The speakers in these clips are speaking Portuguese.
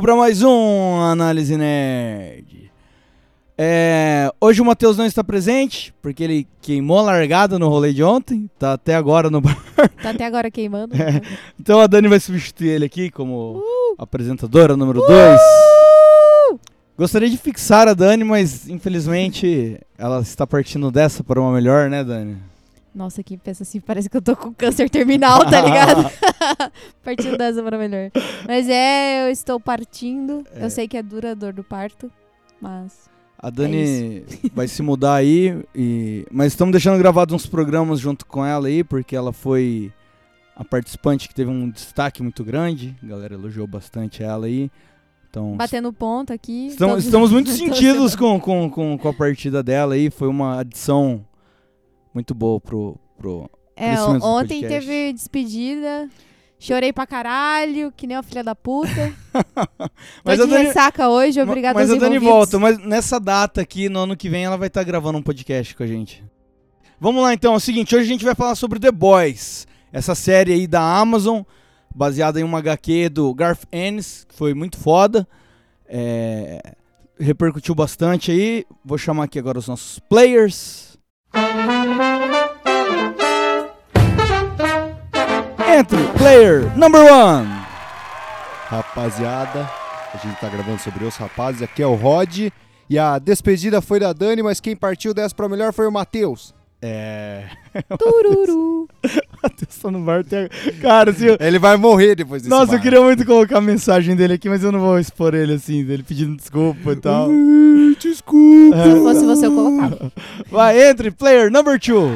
Comigo para mais um Análise Nerd. É, hoje o Matheus não está presente, porque ele queimou a largada no rolê de ontem, tá até agora no bar. Tá até agora queimando. É. Então a Dani vai substituir ele aqui como Uh! apresentadora número 2. Gostaria de fixar a Dani, mas infelizmente ela está partindo dessa para uma melhor, né, Dani? Nossa, que pensa assim, parece que eu tô com câncer terminal, tá ligado? partindo dessa para melhor. Mas é, eu estou partindo. É. Eu sei que é dura a dor do parto, mas. A Dani vai se mudar aí, e... mas estamos deixando gravados uns programas junto com ela aí, porque ela foi a participante que teve um destaque muito grande. A galera elogiou bastante ela aí. Então, Batendo ponto aqui. estamos, todos- estamos muito sentidos com, com, com, com a partida dela aí. Foi uma adição muito boa pro. pro... É, ontem teve despedida. Chorei pra caralho, que nem uma filha da puta. Mas Tô a Dani- ressaca hoje, obrigada mas a Dani volta, mas nessa data aqui, no ano que vem, ela vai estar gravando um podcast com a gente. Vamos lá então, é o seguinte, hoje a gente vai falar sobre The Boys, essa série aí da Amazon, baseada em uma HQ do Garth Ennis, que foi muito foda, é, repercutiu bastante aí, vou chamar aqui agora os nossos players. Entre player number one. Rapaziada, a gente tá gravando sobre os rapazes, aqui é o Rod. E a despedida foi da Dani, mas quem partiu dessa pra melhor foi o Matheus. É... Tururu. Matheus tá no bar até... Cara, assim, eu- Ele vai morrer depois desse Nossa, eu bar. queria muito colocar a mensagem dele aqui, mas eu não vou expor ele assim, dele pedindo desculpa e tal. Desculpa. Se eu fosse você, eu colocava. Vai, entre, player number two.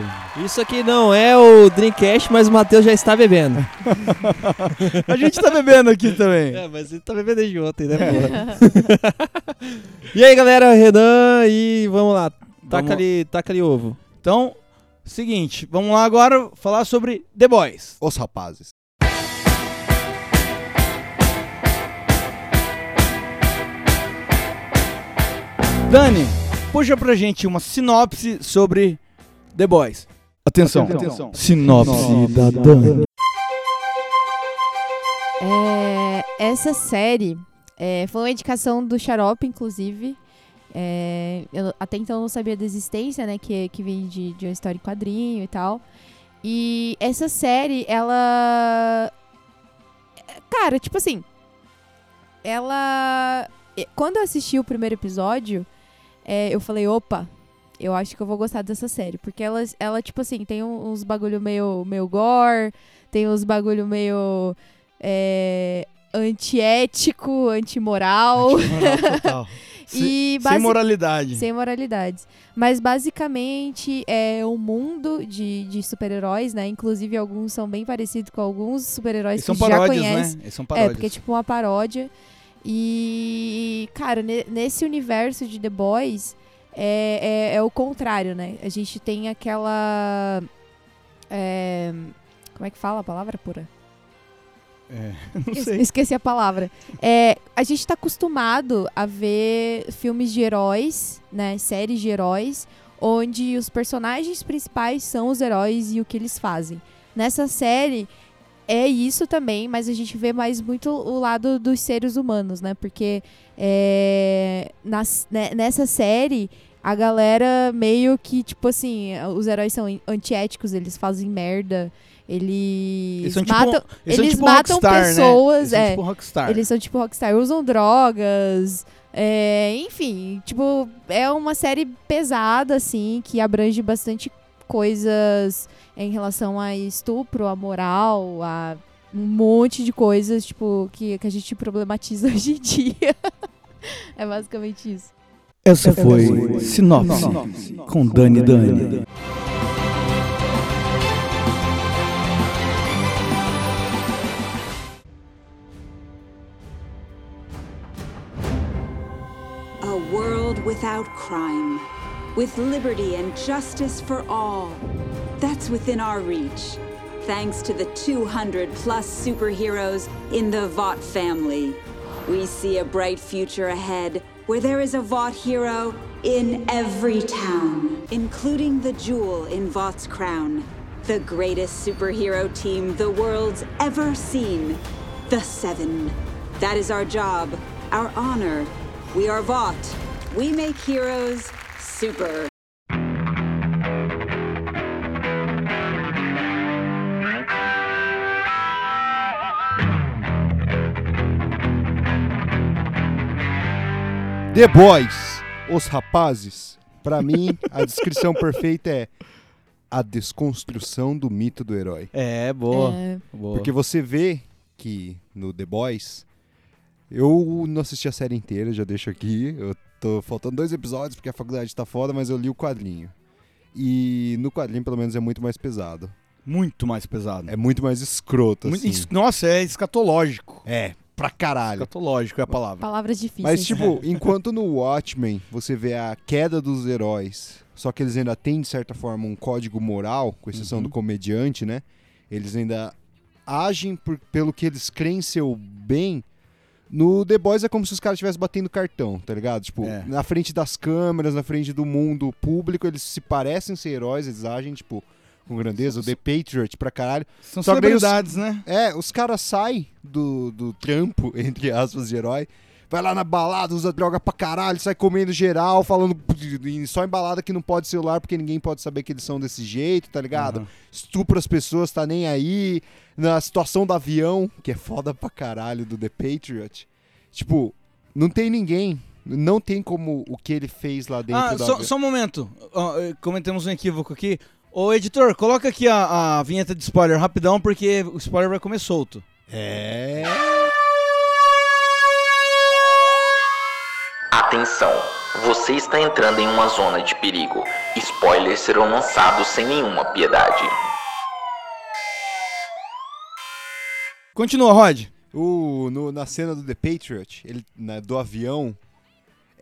Isso aqui não é o Dreamcast, mas o Matheus já está bebendo. A gente tá bebendo aqui também. É, mas ele tá bebendo desde ontem, né, porra? e aí, galera, Renan, e vamos lá. Taca Vamos- ali, taca ali ovo. Então, seguinte, vamos lá agora falar sobre The Boys. Os rapazes. Dani, puxa pra gente uma sinopse sobre The Boys. Atenção, Atenção. Sinopse da Dani. É, essa série é, foi uma indicação do Xarope, inclusive. É, eu até então não sabia da existência, né? Que, que vem de, de uma história em quadrinho e tal. E essa série, ela. Cara, tipo assim. Ela. Quando eu assisti o primeiro episódio, é, eu falei, opa, eu acho que eu vou gostar dessa série. Porque ela, ela tipo assim, tem uns bagulho meio, meio gore, tem uns bagulho meio é, antiético, antimoral. Moral total. E Sem moralidade. Sem moralidades. Mas basicamente é um mundo de, de super-heróis, né? Inclusive alguns são bem parecidos com alguns super-heróis que são gente já paródias, conhece. né? Eles são É, paródias. porque é tipo uma paródia. E, cara, ne- nesse universo de The Boys, é, é, é o contrário, né? A gente tem aquela. é, como é que fala a palavra pura? É, não sei. Esqueci a palavra. É, a gente tá acostumado a ver filmes de heróis, né? Séries de heróis, onde os personagens principais são os heróis e o que eles fazem. Nessa série é isso também, mas a gente vê mais muito o lado dos seres humanos, né? Porque é, nas- né, nessa série a galera meio que, tipo assim, os heróis são antiéticos, eles fazem merda, eles, Eles são tipo- matam, Eles, são eles tipo matam rockstar, né? pessoas, Eles são é. tipo rockstar. Eles são tipo rockstar, usam drogas, é, enfim, tipo, é uma série pesada, assim, que abrange bastante coisas em relação a estupro, a moral, a um monte de coisas, tipo, que, que a gente problematiza hoje em dia. é basicamente isso. Essa foi Sinopse com Dani Dani. A world without crime, with liberty and justice for all. That's within our reach, thanks to the 200 plus superheroes in the Vought family. We see a bright future ahead where there is a Vought hero in every town, including the jewel in Vought's crown, the greatest superhero team the world's ever seen, the Seven. That is our job, our honor. We are Vought. We make heroes super. The Boys, os rapazes. Pra mim, a descrição perfeita é a desconstrução do mito do herói. É, boa. É, boa. Porque você vê que no The Boys, eu não assisti a série inteira, já deixo aqui. Eu tô faltando dois episódios porque a faculdade tá foda, mas eu li o quadrinho. E no quadrinho, pelo menos, é muito mais pesado. Muito mais pesado. É muito mais escroto, Muito- assim. Nossa, é escatológico. É, pra caralho. Escatológico é a palavra. palavras difíceis. Mas, tipo, enquanto no Watchmen você vê a queda dos heróis, só que eles ainda têm, de certa forma, um código moral, com exceção Uhum. do comediante, né? Eles ainda agem por- pelo que eles creem ser o bem. No The Boys é como se os caras estivessem batendo cartão, tá ligado? Tipo, É. na frente das câmeras, na frente do mundo público, eles se parecem ser heróis, eles agem, tipo, com grandeza. O The Patriot pra caralho. São Só daí os- celebridades, né? É, os caras saem do, do trampo, entre aspas, de herói. Vai lá na balada, usa droga pra caralho, sai comendo geral, falando só em balada que não pode celular porque ninguém pode saber que eles são desse jeito, tá ligado? Aham. Estupra as pessoas, tá nem aí. Na situação do avião, que é foda pra caralho do The Patriot. Tipo, não tem ninguém. Não tem como o que ele fez lá dentro Ah, do só, só um momento. Eh, cometemos um equívoco aqui. Ô, editor, coloca aqui a, a vinheta de spoiler rapidão, porque o spoiler vai comer solto. É. Atenção! Você está entrando em uma zona de perigo. Spoilers serão lançados sem nenhuma piedade. Continua, Rod. O, no- na cena do The Patriot, ele, na- do avião,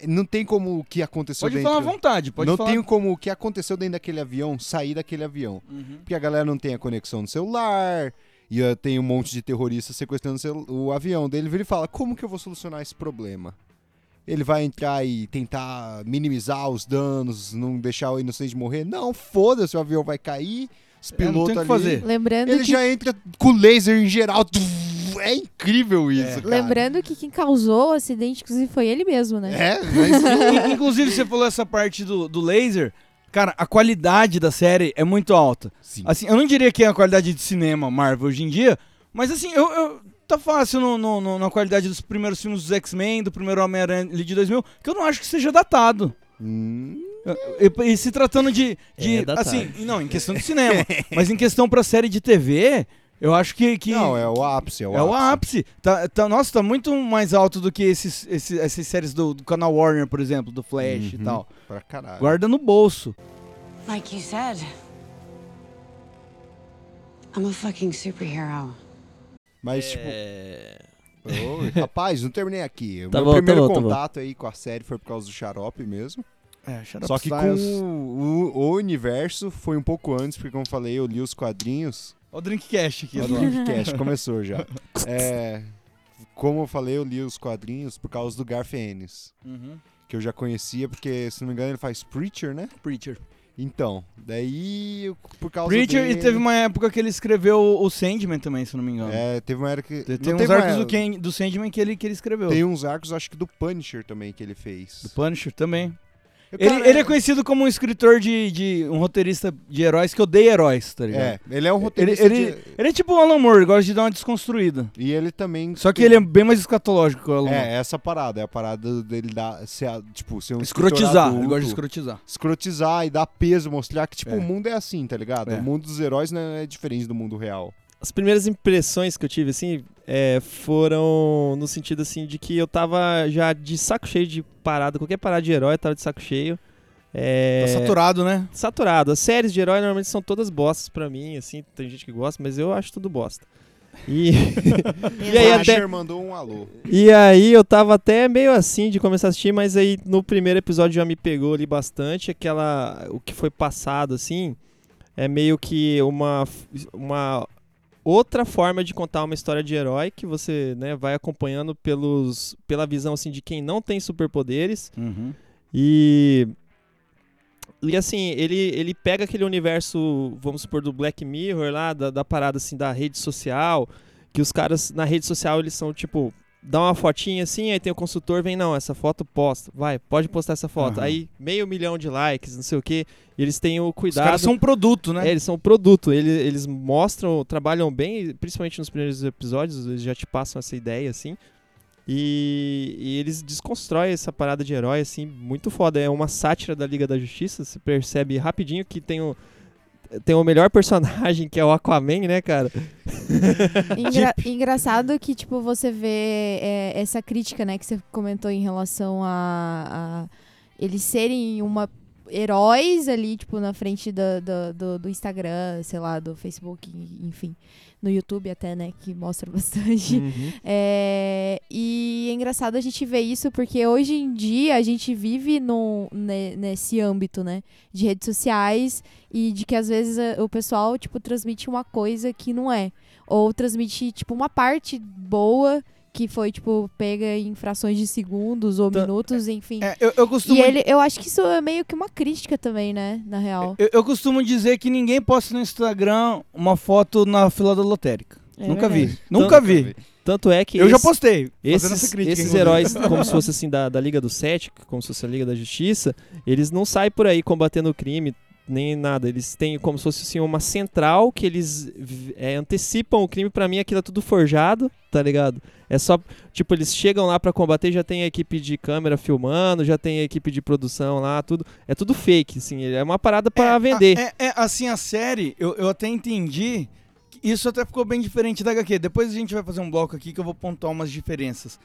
não tem como o que aconteceu Pode dentro... falar à vontade, pode não falar. tem como o que aconteceu dentro daquele avião sair daquele avião. Uhum. Porque a galera não tem a conexão no celular, e uh, tem um monte de terroristas sequestrando o avião dele. Ele vira e fala: Como que eu vou solucionar esse problema? Ele vai entrar e tentar minimizar os danos, não deixar o inocente morrer? Não, foda-se, o avião vai cair, os É, pilotos tem o que ali. fazer. Lembrando Ele que, já entra com laser em geral. É incrível isso, cara. lembrando que quem causou o acidente, inclusive, foi ele mesmo, né? É, mas Inclusive, você falou essa parte do, do laser. Cara, a qualidade da série é muito alta. Sim. Assim, eu não diria que é a qualidade de cinema Marvel hoje em dia, mas assim, eu, eu- tá fácil no, no- no- na qualidade dos primeiros filmes dos X-Men, do primeiro Homem-Aranha de 2000, que eu não acho que seja datado. Hum, E, e se tratando de, de É assim, não, em questão de cinema, mas em questão pra série de TV, eu acho que, que Não, é o ápice, é o é o ápice. ápice. Tá, tá- nossa, tá muito mais alto do que esses, esses- essas séries do, do canal Warner, por exemplo, do Flash e Uhum. tal. Pra caralho. Guarda no bolso. Like you said, I'm a fucking superhero. Mas, tipo. Ô, rapaz, não terminei aqui. O Tá meu bom, tá primeiro tá bom. contato aí com a série foi por causa do xarope mesmo. É, Shut Só que com o, o universo foi um pouco antes, porque como eu falei, eu li os quadrinhos. Ó o Drinkcast aqui. O do lado. Drinkcast começou já. É, como eu falei, eu li os quadrinhos por causa do Garth Ennis, Uhum. que eu já conhecia, porque, se não me engano, ele faz Preacher, né? Preacher. Então, daí, por causa Preacher dele... e teve uma época que ele escreveu o Sandman também, se não me engano. É, teve uma era que... Tem, tem uns uma arcos do, Ken, do Sandman que ele, que ele escreveu. Tem uns arcos, acho que do Punisher também, que ele fez. Do Punisher também. Ele, ele é conhecido como um escritor de, de. um roteirista de heróis que odeia heróis, tá ligado? É, ele é um Ele, roteirista ele, de- ele é tipo o Alan Moore, gosta de dar uma desconstruída. E ele também... Só que ele é bem mais escatológico que o Alan Moore. É, essa parada, é a parada dele dar, ser, tipo, ser um Escrotizar, escritor ele adulto, gosta de escrotizar. escrotizar e dar peso, mostrar que, tipo, É. o mundo é assim, tá ligado? É. O mundo dos heróis não é diferente do mundo real. As primeiras impressões que eu tive, assim, é, foram no sentido, assim, de que eu tava já de saco cheio de parada, qualquer parada de herói, eu tava de saco cheio. É, Tá saturado, né? saturado. As séries de herói normalmente são todas bostas pra mim, assim, tem gente que gosta, mas eu acho tudo bosta. E, e aí o até, mandou um alô. e aí eu tava até meio assim de começar a assistir, mas aí no primeiro episódio já me pegou ali bastante, aquela o que foi passado assim, é meio que uma uma outra forma de contar uma história de herói que você, né, vai acompanhando pelos pela visão assim de quem não tem superpoderes Uhum. e e assim, ele, ele pega aquele universo, vamos supor, do Black Mirror lá, da, da parada assim da rede social, que os caras na rede social eles são tipo dá uma fotinha assim, aí tem o consultor, vem, não, essa foto posta, vai, pode postar essa foto. Aham. Aí meio milhão de likes, não sei o que, eles têm o Os cuidado. caras são um produto, né? É, eles são um produto, eles, eles mostram, trabalham bem, principalmente nos primeiros episódios, eles já te passam essa ideia, assim. E, e eles desconstroem essa parada de herói, assim, muito foda. É uma sátira da Liga da Justiça, você percebe rapidinho que tem o, tem o melhor personagem, que é o Aquaman, né, cara? Engra- engraçado que, tipo, você vê é, essa crítica, né, que você comentou em relação a, a eles serem uma heróis ali, tipo, na frente do, do, do- do Instagram, sei lá, do Facebook, enfim. No YouTube até, né, que mostra bastante. Uhum. É, e é engraçado a gente ver isso porque hoje em dia a gente vive nesse âmbito, né? De redes sociais e de que às vezes a- o pessoal, tipo, transmite uma coisa que não é. Ou transmite, tipo, uma parte boa que foi, tipo, pega em frações de segundos ou Tá- minutos, enfim. É, eu, eu costumo E ele, eu acho que isso é meio que uma crítica também, né? Na real. Eu, eu costumo dizer que ninguém posta no Instagram uma foto na fila da lotérica. É Nunca vi. verdade. Nunca vi. Tanto é que Eu já esse- postei. fazendo Esses, essa crítica, esses heróis, como se fosse assim da, da Liga do Sete, como se fosse a Liga da Justiça, eles não saem por aí combatendo o crime, nem nada. Eles têm como se fosse assim, uma central que eles é, antecipam o crime. Pra mim, aquilo é tudo forjado, tá ligado? É só, tipo, eles chegam lá pra combater, já tem a equipe de câmera filmando, já tem a equipe de produção lá, tudo. É tudo fake, assim. É uma parada pra É, vender. a- É, é, assim, a série, eu, eu até entendi. Isso até ficou bem diferente da HQ. Depois a gente vai fazer um bloco aqui que eu vou pontuar umas diferenças.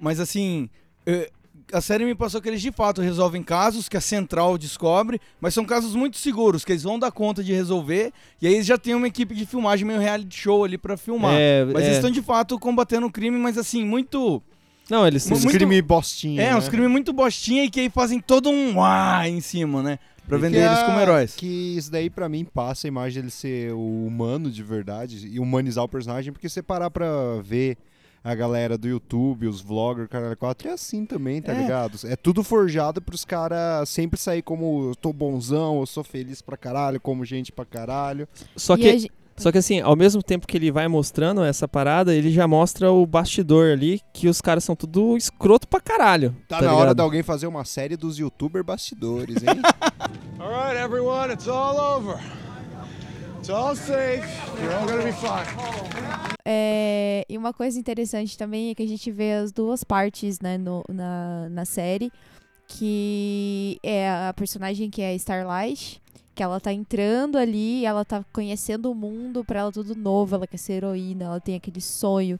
Mas assim, eh, a série me passou que eles de fato resolvem casos que a central descobre, mas são casos muito seguros, que eles vão dar conta de resolver. E aí eles já tem uma equipe de filmagem, meio reality show ali pra filmar. É, Mas é. eles estão de fato combatendo o crime, mas assim, muito. Não, eles, Uns muito- crime bostinha. É, né? uns crimes muito bostinha e que aí fazem todo um uá em cima, né? Pra vender eles como heróis. Que isso daí pra mim passa a imagem dele ser o humano de verdade e humanizar o personagem, porque você parar pra ver a galera do YouTube, os vloggers, caralho, 4 é assim também, tá É. ligado? É tudo forjado pros caras sempre sair como eu tô bonzão, eu sou feliz pra caralho, como gente pra caralho. Só que a gen- Só que assim, ao mesmo tempo que ele vai mostrando essa parada, ele já mostra o bastidor ali, que os caras são tudo escroto pra caralho. Tá, Tá, na hora ligado? de alguém fazer uma série dos youtuber bastidores, hein? All right, everyone, it's all over. It's all safe. You're all gonna be fine. É, e uma coisa interessante também é que a gente vê as duas partes, né, no- na, na série, que é a personagem que é Starlight, que ela tá entrando ali, ela tá conhecendo o mundo, pra ela tudo novo, ela quer ser heroína, ela tem aquele sonho.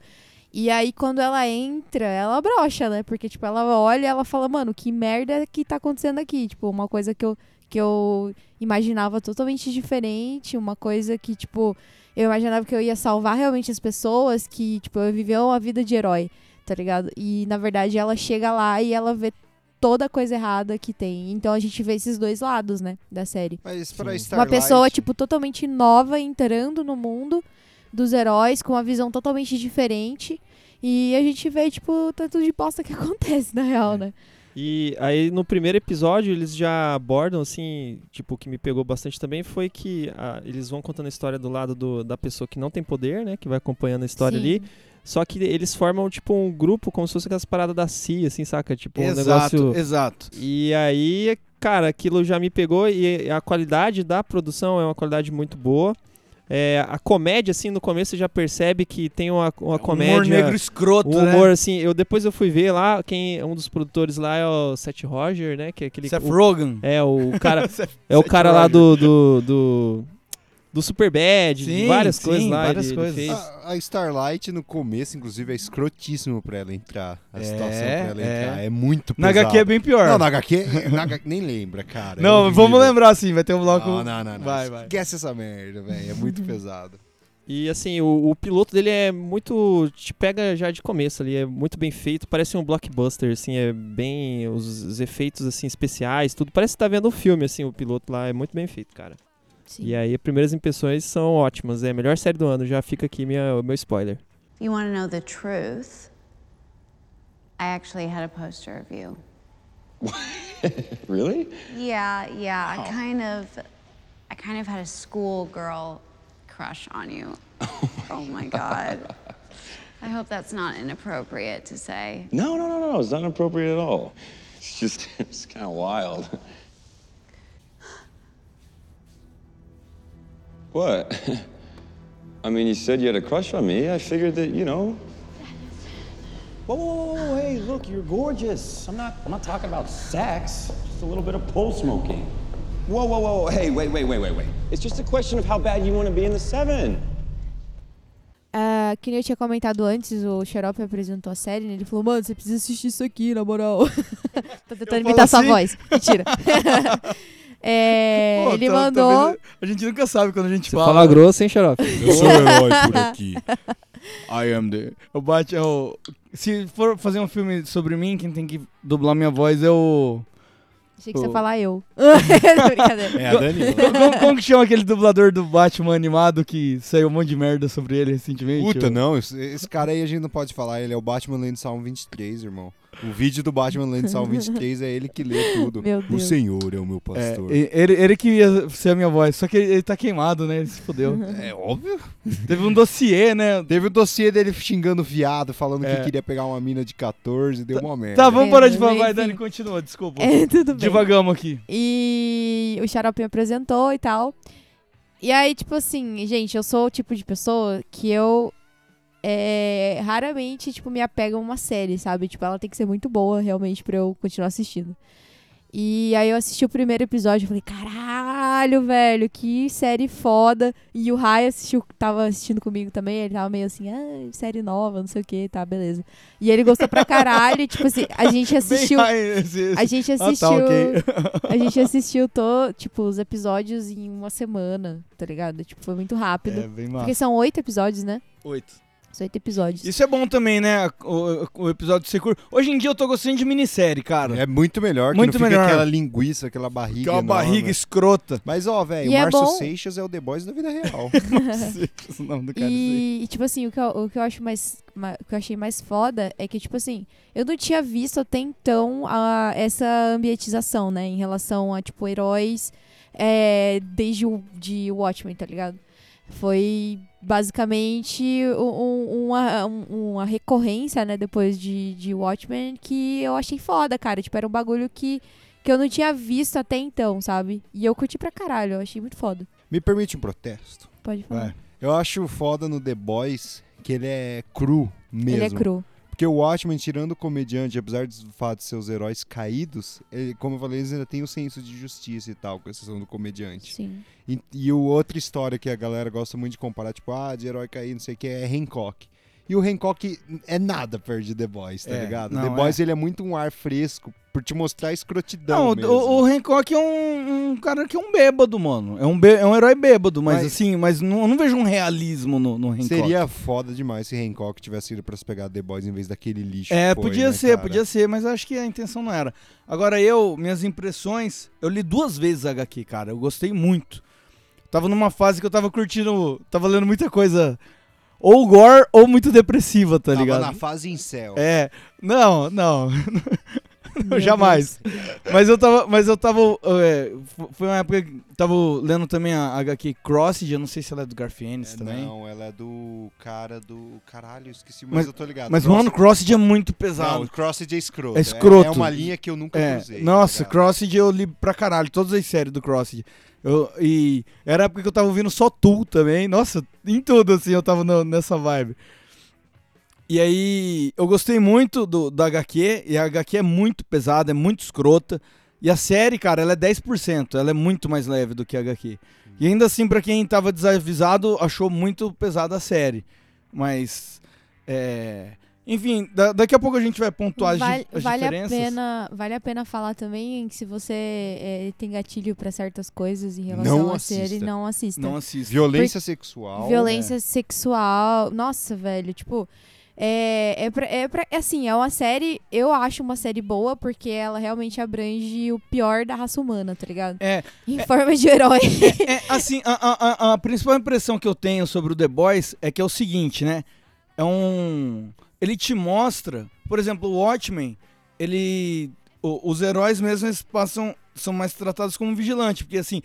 E aí, quando ela entra, ela brocha, né? Porque, tipo, ela olha ela fala, mano, que merda que tá acontecendo aqui? Tipo, uma coisa que eu, que eu imaginava totalmente diferente, uma coisa que, tipo, eu imaginava que eu ia salvar realmente as pessoas, que, tipo, eu viver uma vida de herói, tá ligado? E, na verdade, ela chega lá e ela vê toda a coisa errada que tem. Então, a gente vê esses dois lados, né, da série. Mas. Starlight... Uma pessoa, tipo, totalmente nova entrando no mundo dos heróis, com uma visão totalmente diferente. E a gente vê, tipo, tanto de bosta que acontece, na real, né? E aí no primeiro episódio eles já abordam, assim, tipo, o que me pegou bastante também foi que ah, eles vão contando a história do lado do- da pessoa que não tem poder, né? Que vai acompanhando a história Sim. ali. Só que eles formam, tipo, um grupo como se fosse aquelas paradas da CIA, assim, saca? Tipo, um exato, negócio. exato. E aí, cara, aquilo já me pegou e a qualidade da produção é uma qualidade muito boa. É, a comédia, assim, no começo você já percebe que tem uma, uma comédia. Humor negro escroto, um né? humor, assim, eu depois eu fui ver lá, quem um dos produtores lá é o Seth Roger, né? Que é aquele. Seth o- Rogen. é, o cara, é o cara lá do. do, do, do Superbad, de Sim, várias sim, coisas lá. várias ele- ele coisas. fez. A, a Starlight no começo, inclusive, é escrotíssimo pra ela entrar. A É, situação pra ela é. entrar. É muito Na pesado. HQ é bem pior. Não, na HQ, na HQ nem lembra, cara. é Não, horrível. vamos lembrar sim, vai ter um bloco. Não, não, não, não. Vai, vai. Esquece essa merda, velho. É muito pesado. E assim, o, o piloto dele é muito. te pega já de começo ali, é muito bem feito, parece um blockbuster, assim, é bem. Os, os efeitos assim, especiais, tudo. Parece que tá vendo um filme, assim, o piloto lá, é muito bem feito, cara. Sim. E aí, as primeiras impressões são ótimas. É a melhor série do ano, já fica aqui minha, o meu spoiler. You want to know the truth, I actually had a poster of you. Really? Yeah, yeah. I oh. kind of, I kind of had a schoolgirl crush on you. oh my god. I hope that's not inappropriate to say. No, no, no, no, no. It's not inappropriate at all. It's just, it's kind of wild. What? I mean, you said you had a crush on me. I figured that, you know. Whoa, whoa, whoa, whoa, hey, look, you're gorgeous. I'm not, I'm not talking about sex, just a little bit of pole smoking. Whoa, whoa, whoa. Hey, wait, wait, wait, wait, wait. It's just a question of how bad you want to be in the seven. Ah, que nem eu tinha comentado antes, o Xarope apresentou a série, né? Ele falou, mano, você precisa assistir isso aqui, na moral. Tô tentando imitar sua assim? voz. Mentira. É, Pô, ele tá- tá mandou. a gente nunca sabe quando a gente Você fala. fala grosso, hein, Xarope? Eu sou o herói por aqui. I am the. O Bat é o. Se for fazer um filme sobre mim, quem tem que dublar minha voz é o. Achei que você ia falar eu. Brincadeira. É a Danila. como, como que chama aquele dublador do Batman animado que saiu um monte de merda sobre ele recentemente? Puta, O- não, esse, esse cara aí a gente não pode falar, ele é o Batman lendo Salmo 23, irmão. O vídeo do Batman lendo Salmo 23 é ele que lê tudo. Meu O Deus. Senhor é o meu É, pastor. e- ele, ele que ia ser a minha voz, só que ele, ele tá queimado, né? Ele se fodeu. É óbvio. Teve um dossiê, né? Teve o dossiê dele xingando viado, falando É. que queria pegar uma mina de 14, deu uma merda. Tá, vamos parar de falar. Vai, Dani, continua, desculpa. É, tudo bem. Divagamos aqui. E o Xarope me apresentou e tal. E aí, tipo assim, gente, eu sou o tipo de pessoa que eu é, raramente, tipo, me apego a uma série, sabe? Tipo, ela tem que ser muito boa, realmente, pra eu continuar assistindo. E aí eu assisti o primeiro episódio e falei, caralho, velho, que série foda. E o Rai assistiu, tava assistindo comigo também, ele tava meio assim, ah, série nova, não sei o que, tá, beleza. E ele gostou pra caralho, e, tipo assim, a gente assistiu... Bem, ai, esse- esse- A gente Ah, tá, assistiu. ok. A gente assistiu, to, tipo, os episódios em uma semana, tá ligado? Tipo, foi muito rápido. É, bem Porque massa. são oito episódios, né? Oito. São oito episódios. Isso é bom também, né? O, o episódio ser curto. Hoje em dia eu tô gostando de minissérie, cara. É muito melhor, que Muito melhor. aquela linguiça, aquela barriga que é uma enorme. barriga escrota. Mas, ó, velho, o é Márcio bom- Seixas é o The Boys da vida real. o nome do cara é isso aí. E, e, tipo assim, o que, eu, o que eu acho mais. ma- O que eu achei mais foda é que, tipo assim, eu não tinha visto até então a, essa ambientização, né? Em relação a, tipo, heróis é, desde o de Watchmen, tá ligado? Foi basicamente um- um- uma, um- uma recorrência, né, depois de, de Watchmen, que eu achei foda, cara. Tipo, era um bagulho que, que eu não tinha visto até então, sabe? E eu curti pra caralho, eu achei muito foda. Me permite um protesto? Pode falar. Vai. Eu acho foda no The Boys que ele é cru mesmo. Ele é cru. Porque o Watchmen, tirando o comediante, apesar do fato de seus heróis caídos, ele, como eu falei, eles ainda tem o senso de justiça e tal, com exceção do comediante. Sim. E, e o outra história que a galera gosta muito de comparar, tipo, ah, de herói caído, não sei o que, é Hancock. E o Hancock é nada perto de The Boys, tá É, ligado? não, The Boys, é. ele é muito um ar fresco por te mostrar a escrotidão Não, mesmo. o, o Hancock é um, um cara que é um bêbado, mano. É um, bê- é um herói bêbado, mas, Mas- assim, mas não, eu não vejo um realismo no, no Hancock. Seria foda demais se Hancock tivesse ido pra se pegar The Boys em vez daquele lixo É, foi, podia né, ser, cara? podia ser, mas acho que a intenção não era. Agora eu, minhas impressões, eu li duas vezes a HQ, cara. Eu gostei muito. Tava numa fase que eu tava curtindo, tava lendo muita coisa ou gore ou muito depressiva, tá Tava ligado? na fase em céu. É, não, não. Jamais. Mas eu tava, mas eu tava, é, foi uma época que eu tava lendo também a HQ Crossed, eu não sei se ela é do Garfienes É, também. Não, ela é do cara do. Caralho, esqueci, mas, Mas- eu tô ligado. Mas, Cross- mano, Crossed é muito Não, pesado. o Crossed é escroto. É escroto. É, uma linha que eu nunca É, usei. tá nossa, ligado? Crossed eu li pra caralho, todas as séries do Crossed. Eu, e era a época que eu tava ouvindo só Tu também. Nossa, em tudo assim eu tava no- nessa vibe. E aí, eu gostei muito do, da HQ, e a HQ é muito pesada, é muito escrota. E a série, cara, ela é 10%, ela é muito mais leve do que a HQ. E ainda assim, pra quem tava desavisado, achou muito pesada a série. Mas, é... Enfim, da- daqui a pouco a gente vai pontuar as, Vale, as vale a diferenças. pena, vale a pena falar também que se você é, tem gatilho pra certas coisas em relação Não série, assista. não assista. Não assista. Violência sexual. Violência sexual. Nossa, velho, tipo. É, é, pra, é pra- é assim, é uma série, eu acho uma série boa porque ela realmente abrange o pior da raça humana, tá ligado? É, Em forma de herói. É, assim, a, a- a- a principal impressão que eu tenho sobre o The Boys é que é o seguinte, né? É um. Ele te mostra, por exemplo, o Watchmen, ele. o- os heróis mesmo eles passam. são mais tratados como vigilante, porque assim.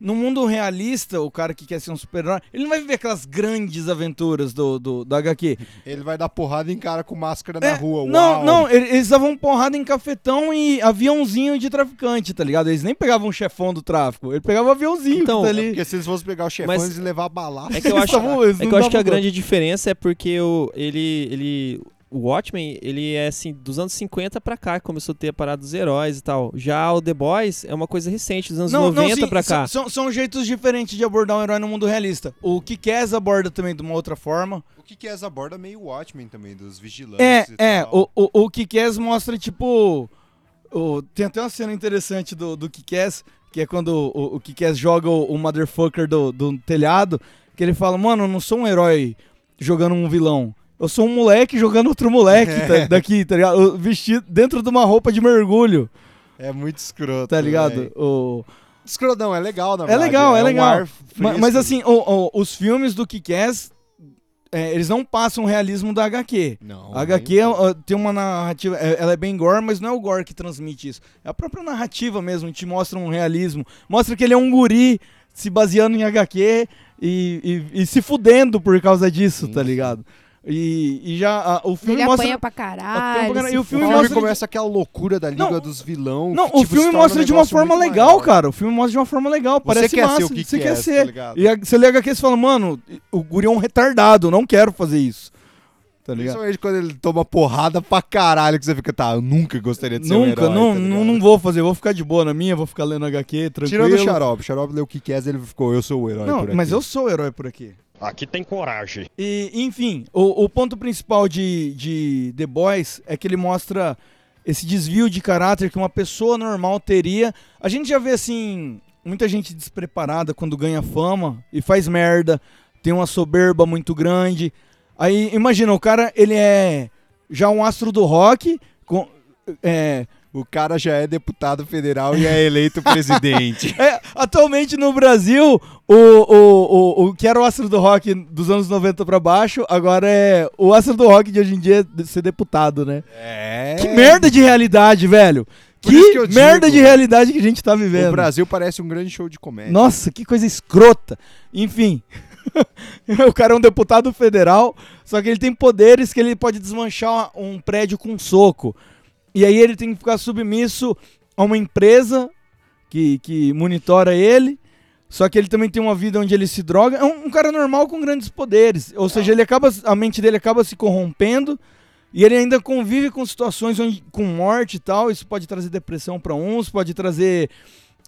No mundo realista, o cara que quer ser um super-herói, ele não vai viver aquelas grandes aventuras do, do, do HQ. Ele vai dar porrada em cara com máscara É, na rua. Não, uau. não, ele- eles davam porrada em cafetão e aviãozinho de traficante, tá ligado? Eles nem pegavam o chefão do tráfico, ele pegava o aviãozinho Então, que tá É ali. porque se eles fossem pegar o chefão, Mas- eles levar bala. É que eu Eles acho, tavam- é que, eu acho que a grande diferença é porque o, ele, ele, o Watchmen, ele é assim, dos anos 50 pra cá, que começou a ter a parada dos heróis e tal. Já o The Boys é uma coisa recente, dos anos 90 sim, pra cá. São, são jeitos diferentes de abordar um herói no mundo realista. O Kick-Ass aborda também de uma outra forma. O que que é essa borda meio Watchmen também, dos vigilantes É, e é, tal. o, o, o Kick-Ass mostra, tipo... o- tem até uma cena interessante do, do Kick-Ass, que é quando o, o Kick-Ass joga o, o motherfucker do, do telhado, que ele fala, mano, eu não sou um herói jogando um vilão. Eu sou um moleque jogando outro moleque É. tá- daqui, tá ligado? Vestido dentro de uma roupa de mergulho, É muito escroto. tá ligado? O, Escrotão, é legal, na É verdade. legal, é um legal. Ma- fresco. Mas, assim, o- o- os filmes do Kick-Ass, é, eles não passam o realismo da HQ. Não, A HQ tem uma narrativa, é- ela é bem gore, mas não é o gore que transmite isso. É a própria narrativa mesmo, te mostra um realismo. Mostra que ele é um guri se baseando em HQ e, e- e se fudendo por causa disso, tá ligado? E, e já a- o filme Ele mostra... apanha pra apanha caralho. pra caralho. se E o O filme filme mostra de- começa aquela loucura da Liga dos Vilão. Não, que, o tipo, filme se torna mostra um de uma forma legal, maior. cara. O filme mostra de uma forma legal. Parece quer ser massa. o que você quer, quer tá ser. ligado? e a- você lê HQ e você fala, mano, o guri é um retardado, não quero fazer isso. Tá ligado? Principalmente quando ele toma porrada pra caralho, que você fica, tá, eu nunca gostaria de ser um Nunca, herói, não, tá não, não vou fazer, vou ficar de boa na minha, vou ficar lendo HQ, tranquilo. Tirando o Xarope. O Xarope leu o que quer, ele ficou, eu sou o herói Não, por aqui. mas eu sou o herói por aqui. Aqui tem coragem. E, enfim, o, o ponto principal de, de The Boys é que ele mostra esse desvio de caráter que uma pessoa normal teria. A gente já vê, assim, muita gente despreparada quando ganha fama e faz merda, tem uma soberba muito grande. Aí, imagina, o cara, ele é já um astro do rock, com, é, O cara já é deputado federal e é eleito presidente. É, atualmente no Brasil, o, o, o, o que era o astro do rock dos anos 90 pra baixo, agora é o astro do rock de hoje em dia é ser deputado, né? É. Que merda de realidade, velho! Que, que eu digo, merda de realidade que a gente tá vivendo. O Brasil parece um grande show de comédia. Nossa, que coisa escrota. Enfim, o cara é um deputado federal, só que ele tem poderes que ele pode desmanchar um prédio com um soco. E aí ele tem que ficar submisso a uma empresa que, que monitora ele. Só que ele também tem uma vida onde ele se droga. É um, um cara normal com grandes poderes. Ou seja, ele acaba, a mente dele acaba se corrompendo. E ele ainda convive com situações onde, com morte e tal. Isso pode trazer depressão pra uns, pode trazer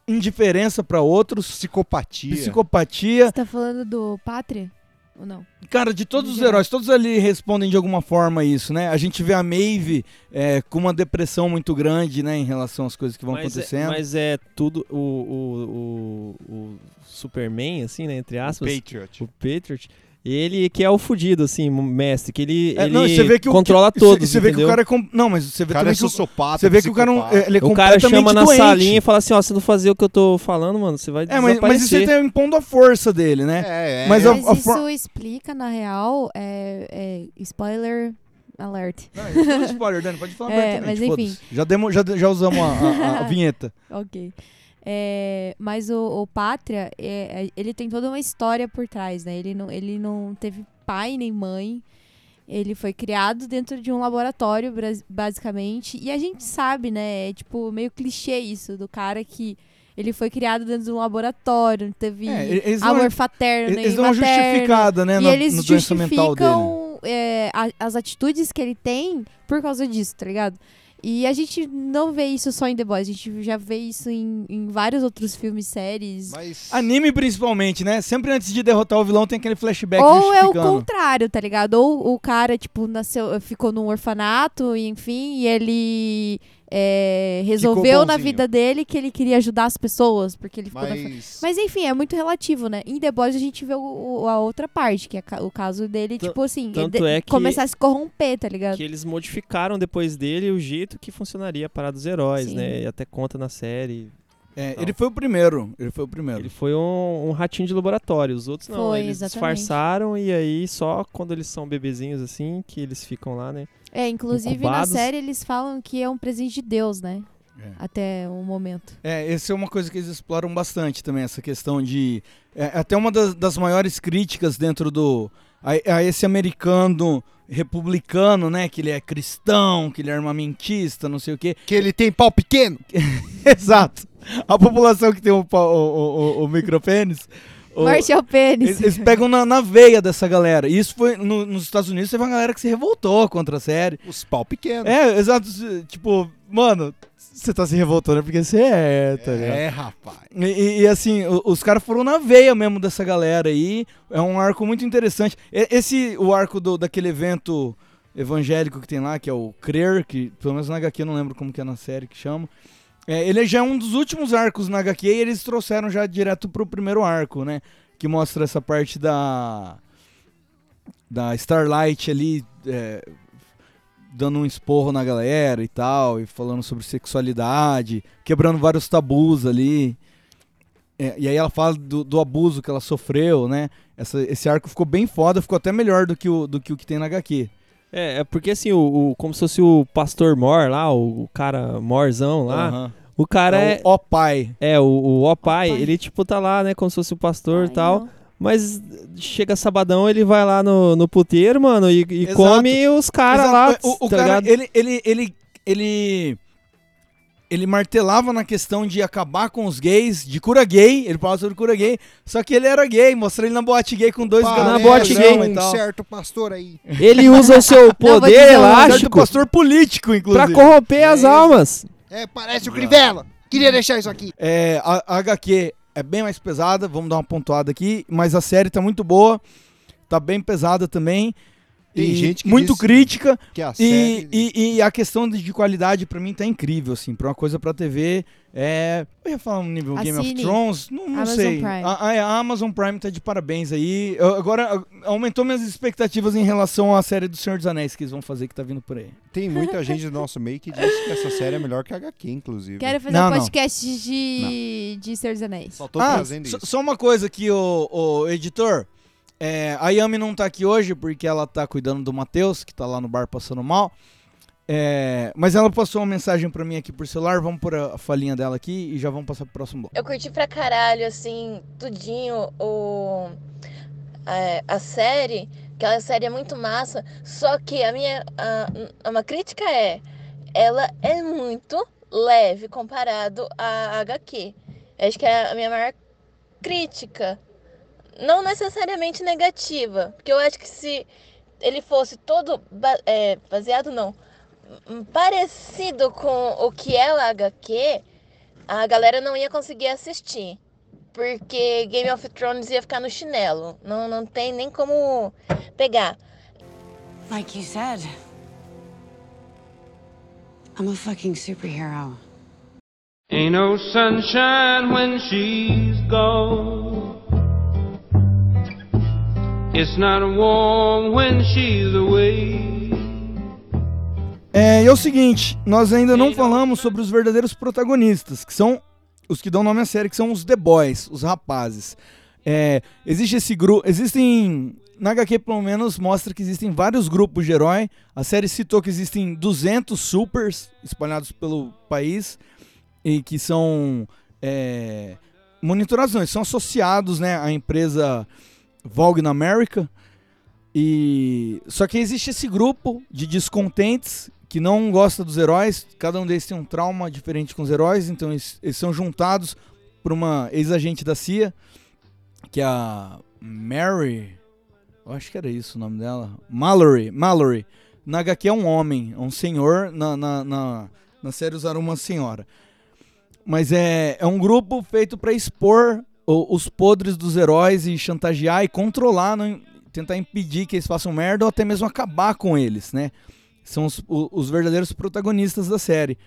indiferença pra outros. Psicopatia. Psicopatia. Você tá falando do Pátria? Ou não? Cara, de todos os heróis, todos ali respondem de alguma forma a isso, né? A gente vê a Maeve é, com uma depressão muito grande, né, em relação às coisas que vão mas, é, acontecendo. mas é tudo o, o, o, o Superman, assim, né? Entre aspas. Patriot. O Patriot. Ele que é o fudido, assim, mestre, que ele, É, ele não, que controla que- todos, Você vê que o cara é. com- Não, mas você vê O cara também é que o- sociopata, Você vê que o cara, é psicopata. ele é o cara chama na doente. salinha e fala assim, ó, se não fazer o que eu tô falando, mano, você vai É, mas, mas isso tá impondo a força dele, né? É, é. Mas a- Mas a isso for- explica, na real, é, é spoiler alert. Não, isso não é spoiler, Dani, pode falar É, abertamente, mas enfim. Já, demo, já, já usamos a, a- a vinheta. Ok. É, mas o, o Pátria, é, é, ele tem toda uma história por trás, né? Ele não, ele não teve pai nem mãe. Ele foi criado dentro de um laboratório, basicamente. E a gente sabe, né? É tipo meio clichê isso, do cara que ele foi criado dentro de um laboratório, teve É, amor fraterno, Eles nem materno. justificada, né, E na, eles no justificam é, a- as atitudes que ele tem por causa disso, tá ligado? E a gente não vê isso só em The Boys, a gente já vê isso em, em vários outros filmes, séries. Mas... Anime principalmente, né? Sempre antes de derrotar o vilão tem aquele flashback Ou é o contrário, tá ligado? Ou o cara, tipo, nasceu, ficou num orfanato, enfim, e ele é, resolveu na vida dele que ele queria ajudar as pessoas, porque ele ficou na... Mas... Mas enfim, é muito relativo, né? Em The Boys a gente vê o- o- a outra parte, que é o caso dele, Tan- tipo assim, tanto é que- começar a se corromper, tá ligado? Que eles modificaram depois dele o jeito que funcionaria a parada dos heróis, Sim. né? E até conta na série. É, ele foi o primeiro. Ele foi o primeiro. Ele foi um, um ratinho de laboratório. Os outros não. Foi, eles exatamente. disfarçaram e aí só quando eles são bebezinhos assim que eles ficam lá, né? É, inclusive na Incubados. série eles falam que é um presente de Deus, né? É. até o momento. É, essa é uma coisa que eles exploram bastante também, essa questão de. É, até uma das, das maiores críticas dentro do. A, a esse americano republicano, né? Que ele é cristão, que ele é armamentista, não sei o quê. Que ele tem pau pequeno. Exato. A população que tem o, pau- o, o, o micropênis. Morte ao pênis. Eles, eles pegam na, na veia dessa galera. E isso foi. no- nos Estados Unidos teve uma galera que se revoltou contra a série. Os pau pequenos. É, exato. Tipo, mano, você tá se revoltando porque você é, tá ligado? É, rapaz. E, e- e, assim, o- os caras foram na veia mesmo dessa galera aí. É um arco muito interessante. E- Esse, o arco do, daquele evento evangélico que tem lá, que é o Crer, que pelo menos na HQ eu não lembro como que é na série que chama. É, ele já é um dos últimos arcos na HQ e eles trouxeram já direto pro primeiro arco, né? Que mostra essa parte da. Da Starlight ali. é, dando um esporro na galera e tal, e falando sobre sexualidade, quebrando vários tabus ali. É, e aí ela fala do, do abuso que ela sofreu, né? Essa- esse arco ficou bem foda, ficou até melhor do que o, do que, o que tem na HQ. É, é porque assim, o, o- como se fosse o pastor Mor lá, o, o cara Morzão lá. Aham. O cara É é. o ó pai. É, o, o ó pai, ele tipo tá lá, né, como se fosse o pastor e tal. não. Mas chega sabadão, ele vai lá no, no puteiro, mano, e, e come os caras lá, é, o, o tá cara, ligado? ele, ele, ele, ele, ele martelava na questão de acabar com os gays, de cura gay, ele falava sobre cura gay, só que ele era gay, mostrei ele na boate gay com dois Parece na boate gay um e tal. certo pastor aí. Ele usa o seu poder dizer um Certo elástico pastor político, inclusive. pra corromper as É. almas. É, parece o Crivella. Queria deixar isso aqui. É, a, a HQ é bem mais pesada, vamos dar uma pontuada aqui, mas a série tá muito boa, tá bem pesada também. Tem e gente que muito crítica Que a e, série... e, e a questão de, de qualidade pra mim tá incrível assim, pra uma coisa pra TV é, eu ia falar um nível Game of. Thrones, não, não Amazon sei. Prime. A, a- Amazon Prime tá de parabéns aí. Eu- agora aumentou minhas expectativas em relação à série do Senhor dos Anéis que eles vão fazer que tá vindo por aí. Tem muita gente do nosso meio que diz que essa série é melhor que a HQ, inclusive. Quero fazer Não, um não. podcast de, de Senhor dos Anéis. Só tô ah, trazendo isso. só uma coisa aqui, o, o editor. É, a Yami não tá aqui hoje porque ela tá cuidando do Matheus, que tá lá no bar passando mal. É, mas ela passou uma mensagem pra mim aqui por celular. Vamos pôr a, a falinha dela aqui e já vamos passar pro próximo bloco. Eu curti pra caralho, assim, tudinho o, a, a série. Aquela série é muito massa. Só que a minha. A, uma crítica é. Ela é muito leve comparado à HQ. Acho que é a minha maior crítica. Não necessariamente negativa. Porque eu acho que se ele fosse todo é, baseado, não. hum, Parecido com o que é o HQ, a galera não ia conseguir assistir. Porque Game of Thrones ia ficar no chinelo. Não, não tem nem como pegar. Like you said, I'm a fucking superhero. Ain't no sunshine when she's gone. É, e é o seguinte, nós ainda não falamos sobre os verdadeiros protagonistas, que são os que dão nome à série, que são os The Boys, os rapazes. É, existe esse grupo, existem, na HQ pelo menos mostra que existem vários grupos de herói. A série citou que existem 200 supers espalhados pelo país e que são é, monitorados, não, são associados né, à empresa Vogue na América. E só que existe esse grupo de descontentes que não gosta dos heróis. Cada um deles tem um trauma diferente com os heróis, então eles, eles são juntados por uma ex-agente da CIA, que é a Mary. Eu acho que era isso o nome dela. Mallory. Mallory. Na HQ é um homem, é um senhor. Na, na, na, na série usaram uma senhora. Mas é, é um grupo feito para expor os podres dos heróis e chantagear e controlar, não- tentar impedir que eles façam merda ou até mesmo acabar com eles, né? São os, os verdadeiros protagonistas da série.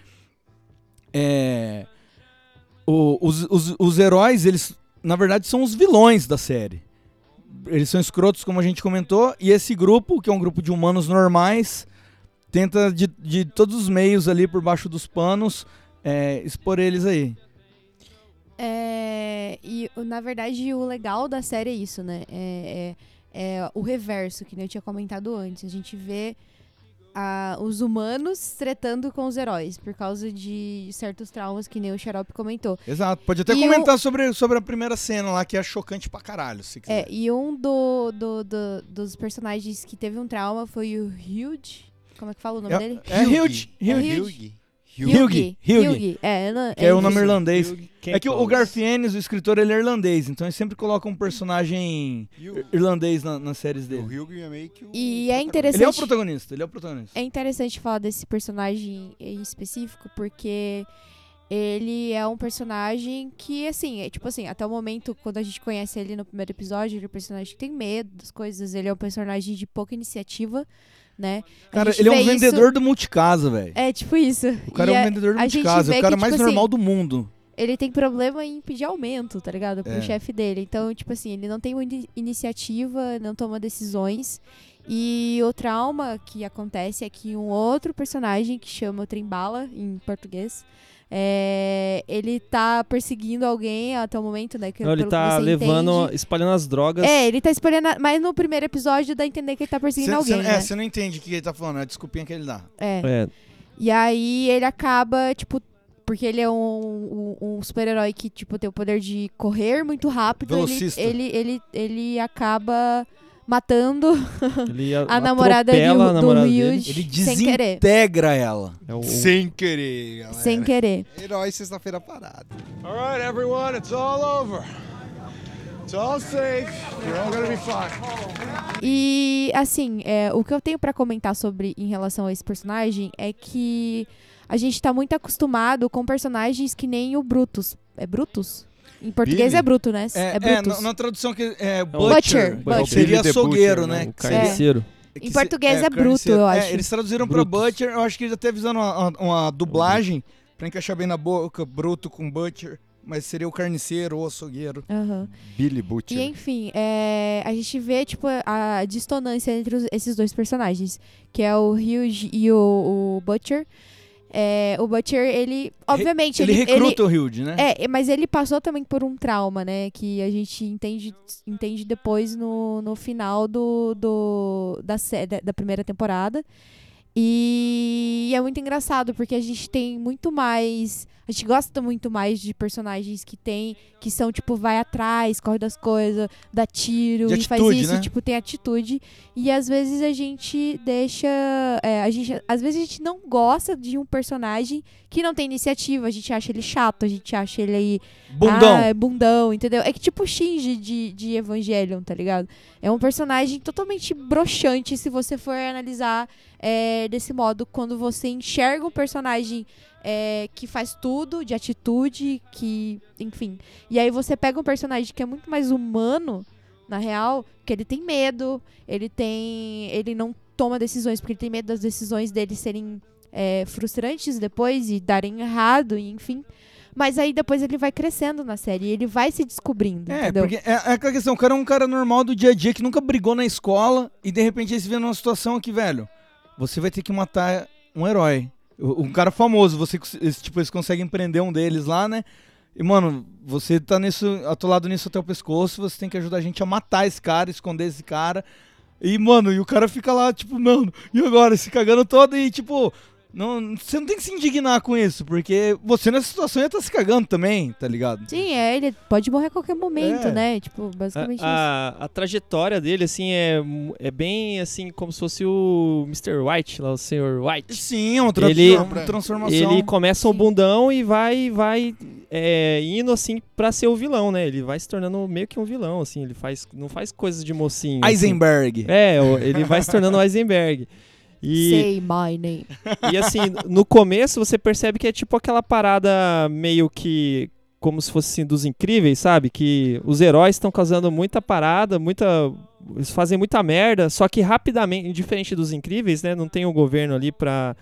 É, o- os, os- os heróis, eles na verdade são os vilões da série. Eles são escrotos, como a gente comentou, e esse grupo, que é um grupo de humanos normais, tenta de, de todos os meios ali por baixo dos panos é, expor eles aí. É, e na verdade o legal da série é isso, né? É, é- é o reverso, que nem eu tinha comentado antes. A gente vê a- os humanos tretando com os heróis por causa de certos traumas que nem o Xarope comentou. Exato. Pode até E comentar sobre, sobre a primeira cena lá, que é chocante pra caralho, se quiser. É, e um do, do- do- dos personagens que teve um trauma foi o Huge. Como é que fala o nome É- dele? é Huge. É Huge. Huge. Huge. É, não- Que é o isso. nome irlandês. Quem É que o- o? Garfienes, o escritor, ele é irlandês, então ele sempre coloca um personagem irlandês na- nas séries dele. O Hugh é meio que o... E é interessante. Ele é o protagonista, ele é o protagonista. É interessante falar desse personagem em específico, porque ele é um personagem que, assim, é tipo assim, até o momento, quando a gente conhece ele no primeiro episódio, ele é um personagem que tem medo das coisas, ele é um personagem de pouca iniciativa, né? Cara, ele é um vê isso- vendedor do multicasa, velho. É, tipo isso. O cara E é um a- vendedor do multicasa, é o cara que, mais tipo normal assim, do mundo. ele tem problema em pedir aumento, tá ligado? Pro É. chefe dele. Então, tipo assim, ele não tem ini- iniciativa, não toma decisões. E o trauma que acontece é que um outro personagem, que chama o Trembala, em português, é, ele tá perseguindo alguém até o momento, né? Que, Não, ele pelo que tá você levando, entende. espalhando as drogas. É, ele tá espalhando. a- Mas no primeiro episódio dá a entender que ele tá perseguindo Cê- alguém. cê- né? É, você não entende o que ele tá falando, é a desculpinha que ele dá. É. É. E aí ele acaba, tipo, porque ele é um, um, um super-herói que, tipo, tem o poder de correr muito rápido. Ele, Velocista. ele, ele, ele acaba matando Ele a- a namorada de, a do namorada. Ryuji Ele desintegra ela. É o- Sem querer, galera. Sem querer. Herói sexta-feira parado. All right, everyone, it's all over. It's all safe. You're all gonna be fine. E, assim, é, o que eu tenho pra comentar sobre em relação a esse personagem é que a gente tá muito acostumado com personagens que nem o Brutus. É Brutus? Em português Billy? é Bruto, né? É, é, Brutus. na, na tradução que é Butcher, Butcher, Butcher. seria the açougueiro, né? né? Que carniceiro. Em português é bruto, carniceiro. eu É, acho. eles traduziram pra Brutus. Butcher, eu acho que eles até fizeram uma, uma- uma dublagem pra encaixar bem na boca, bruto com Butcher, mas seria o carniceiro ou açougueiro. Aham. Billy Butcher. E enfim, é, a gente vê tipo a dissonância entre os- esses dois personagens, que é o Hugh e o, o Butcher. É, o Butcher, ele, obviamente, ele, ele, recruta o Hilde, né? É, mas ele passou também por um trauma, né? Que a gente entende, entende depois no, no final do, do, da, da primeira temporada. E é muito engraçado, porque a gente tem muito mais. A gente gosta muito mais de personagens que tem. Que são, tipo, vai atrás, corre das coisas, dá tiro e faz isso, né? tipo, tem atitude. E às vezes a gente deixa. é, a gente, às vezes a gente não gosta de um personagem que não tem iniciativa. A gente acha ele chato, a gente acha ele aí. Bundão. Ah, é bundão, entendeu? É que tipo Shinji de, de Evangelion, tá ligado? É um personagem totalmente broxante se você for analisar é, desse modo. Quando você enxerga um personagem é, que faz tudo, de atitude, que. Enfim. E aí você pega um personagem que é muito mais humano, na real, que ele tem medo, ele tem. Ele não toma decisões porque ele tem medo das decisões dele serem é, frustrantes depois e darem errado, e enfim. Mas aí depois ele vai crescendo na série, ele vai se descobrindo, É, entendeu? porque é, é aquela questão, o cara é um cara normal do dia a dia que nunca brigou na escola e de repente ele se vê numa situação aqui, velho. Você vai ter que matar um herói. Um cara famoso, você tipo, eles conseguem prender um deles lá, né? E, mano, você tá nisso, atolado nisso até o pescoço, você tem que ajudar a gente a matar esse cara, esconder esse cara. E, mano, e o cara fica lá, tipo, mano, e agora? Se cagando todo e, tipo, não, você não tem que se indignar com isso, porque você nessa situação ia estar se cagando também, tá ligado? Sim, é, ele pode morrer a qualquer momento, É. né? Tipo, basicamente isso. A, a trajetória dele, assim, é, é bem, assim, como se fosse o Mr. White, lá, o Sr. White. Sim, é uma, tra- Ele- uma transformação. Ele começa um bundão e vai, vai é, indo, assim, pra ser o vilão, né? Ele vai se tornando meio que um vilão, assim, ele faz, não faz coisas de mocinho. assim. Eisenberg. É, o- ele vai se tornando o Eisenberg. E, Say my name. e assim, no começo você percebe que é tipo aquela parada meio que como se fosse assim, dos incríveis, sabe? Que os heróis estão causando muita parada, muita. Eles fazem muita merda, só que rapidamente, diferente dos incríveis, né? Não tem o governo ali pra,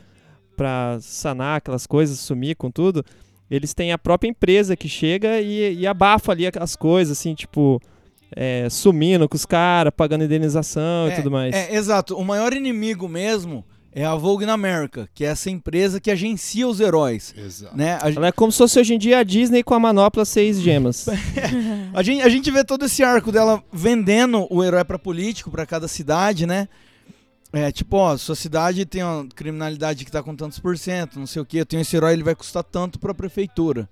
pra sanar aquelas coisas, sumir com tudo. Eles têm a própria empresa que chega e, e abafa ali as coisas, assim, tipo. É, sumindo com os caras, pagando indenização e É, tudo mais. É, exato. O maior inimigo mesmo é a Vogue na America, que é essa empresa que agencia os heróis. Exato. Né? A, Ela é como se fosse hoje em dia a Disney com a manopla seis gemas. a gente, a gente vê todo esse arco dela vendendo o herói pra político, pra cada cidade, né? É, tipo, ó, sua cidade tem uma criminalidade que tá com tantos por cento, não sei o que, eu tenho esse herói, ele vai custar tanto pra prefeitura.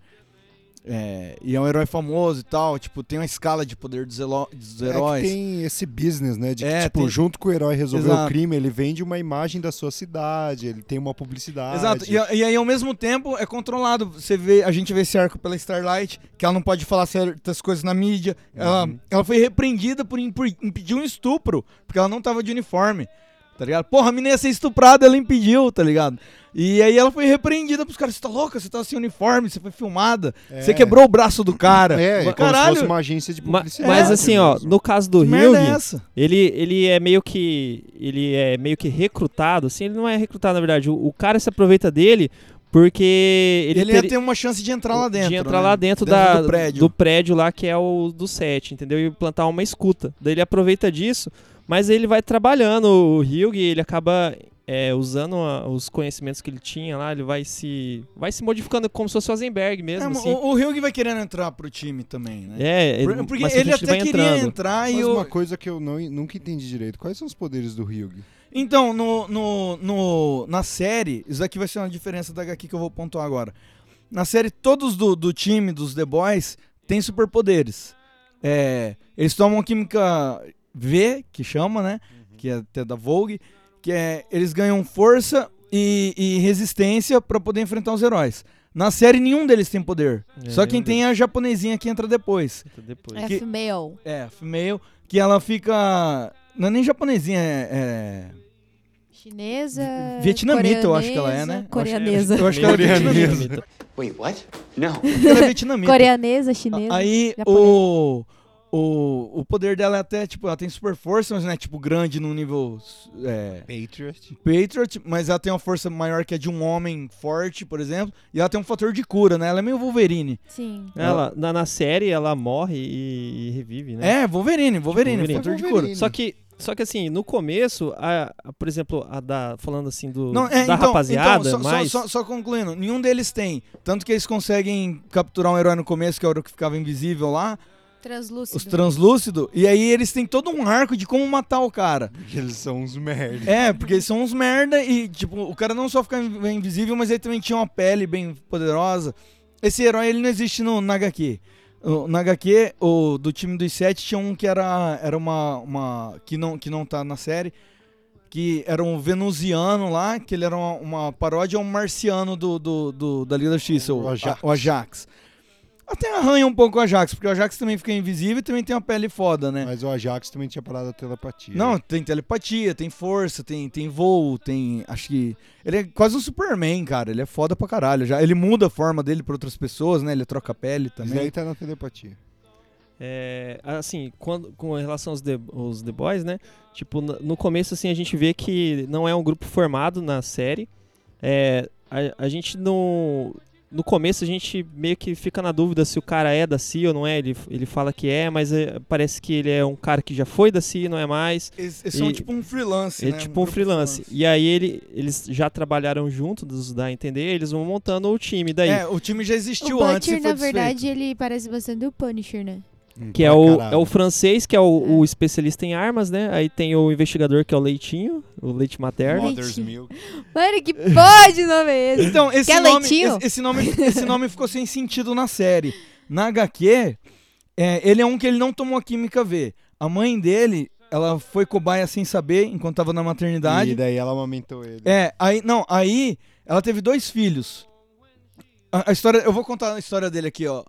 É, e é um herói famoso e tal, tipo, tem uma escala de poder dos, dos É que heróis. tem esse business, né? De que, É, tipo, tem- junto com o herói resolver o Exato. crime, ele vende uma imagem da sua cidade, ele tem uma publicidade. Exato. E, e aí, ao mesmo tempo, é controlado. Você vê, a gente vê esse arco pela Starlight, que ela não pode falar certas coisas na mídia. Ela, Uhum. ela foi repreendida por imp- impedir um estupro, porque ela não tava de uniforme. Tá ligado? Porra, a menina ia ser estuprada, ela impediu, tá ligado? E aí ela foi repreendida pros caras. Você tá louca? Você tá sem uniforme, você foi filmada. É. Você quebrou o braço do cara. É, como se Caralho. fosse uma agência de Ma- publicidade. Mas assim, ó, no caso do Hyung, é ele, ele é meio que ele é meio que recrutado, assim, ele não é recrutado na verdade. O, o cara se aproveita dele porque ele, Ele, ia ter uma chance de entrar lá dentro. de entrar né? lá dentro, da, do prédio. do prédio lá que é o do set, entendeu? E plantar uma escuta. Daí ele aproveita disso, mas ele vai trabalhando. O Hyug, ele acaba é, usando a- os conhecimentos que ele tinha lá, ele vai se vai se modificando como se fosse o Eisenberg É, mesmo, mas assim. o, o Hyung vai querendo entrar pro time também, né? É, ele- Por- porque ele até queria entrando. entrar e Mas o, uma coisa que eu não, nunca entendi direito. Quais são os poderes do Ryug? Então, no, no, no- na série, isso aqui vai ser uma diferença da HQ que eu vou pontuar agora. Na série, todos do, do time dos The Boys têm superpoderes. É, eles tomam química V, que chama, né? Que é até da Vogue. Que é, eles ganham força e, e resistência pra poder enfrentar os heróis. Na série, nenhum deles tem poder. É, Só quem tem é a japonesinha que entra depois. Depois. É Que- female. É, female, que ela fica. Não é nem japonesinha, é. é Chinesa. vietnamita, eu acho que ela é, né? Coreanesa. Eu acho que ela é vietnamita. Wait, what? Que ela é vietnamita. Coreanesa, chinesa. Aí japonesa. o, o. O poder dela é até, tipo, ela tem super força, mas não é, tipo, grande no nível. É, Patriot. Patriot, mas ela tem uma força maior que a de um homem forte, por exemplo. E ela tem um fator de cura, né? Ela é meio Wolverine. Sim. Ela, na, na série, ela morre e, e revive, né? É, Wolverine, Wolverine, Wolverine. fator de cura. Só que, só que assim, no começo, a, a- por exemplo, a da, falando assim do, Não, é, da então, rapaziada, então, só, mas... só, só, só concluindo, nenhum deles tem. Tanto que eles conseguem capturar um herói no começo, que é o que ficava invisível lá, Translúcido. os translúcidos, e aí eles têm todo um arco de como matar o cara. Porque eles são uns merda. É, porque eles são uns merda e, tipo, o cara não só fica in- invisível, mas ele também tinha uma pele bem poderosa. Esse herói, ele não existe no, na HQ. O- Na HQ, o, do time dos sete, tinha um que era, era uma, uma... que, não, que não tá na série, que era um venusiano lá, que ele era uma, uma paródia um marciano do, do, do- da Liga da Justiça, o, O Ajax. a- o Ajax. Até arranha um pouco o Ajax, porque o Ajax também fica invisível e também tem uma pele foda, né? Mas o Ajax também tinha parado a telepatia. Não, tem telepatia, tem força, tem, tem voo, tem. Acho que. Ele é quase um Superman, cara. Ele é foda pra caralho. Já, ele muda a forma dele pra outras pessoas, né? Ele troca a pele também. daí tá na telepatia. É, assim, quando, com relação aos The, aos The Boys, né? Tipo, no, no começo, assim, a gente vê que não é um grupo formado na série. É, a, a gente não. No começo a gente meio que fica na dúvida se o cara é da CIA ou não é. Ele, ele fala que é, mas é, parece que ele é um cara que já foi da CIA, não é mais. Eles, eles são E- tipo um freelance, É né? tipo um grupo freelance. E aí ele, eles já trabalharam juntos, dá a entender, eles vão montando o time daí. É, o time já existiu o antes e Butcher, foi na verdade, ele parece bastante o Punisher, né? Que é o, é o francês, que é o, o especialista em armas, né? Aí tem o investigador, que é o Leitinho, o leite materno. Mother's Milk. Mano, que porra de nome é esse? Então, esse Quer nome, leitinho? esse, esse nome, esse nome ficou sem sentido na série. Na HQ, é, ele é um que ele não tomou a química V. A mãe dele, ela foi cobaia sem saber, enquanto tava na maternidade. E daí ela amamentou ele. É, aí, não, aí ela teve dois filhos. A, a história, eu vou contar a história dele aqui, ó.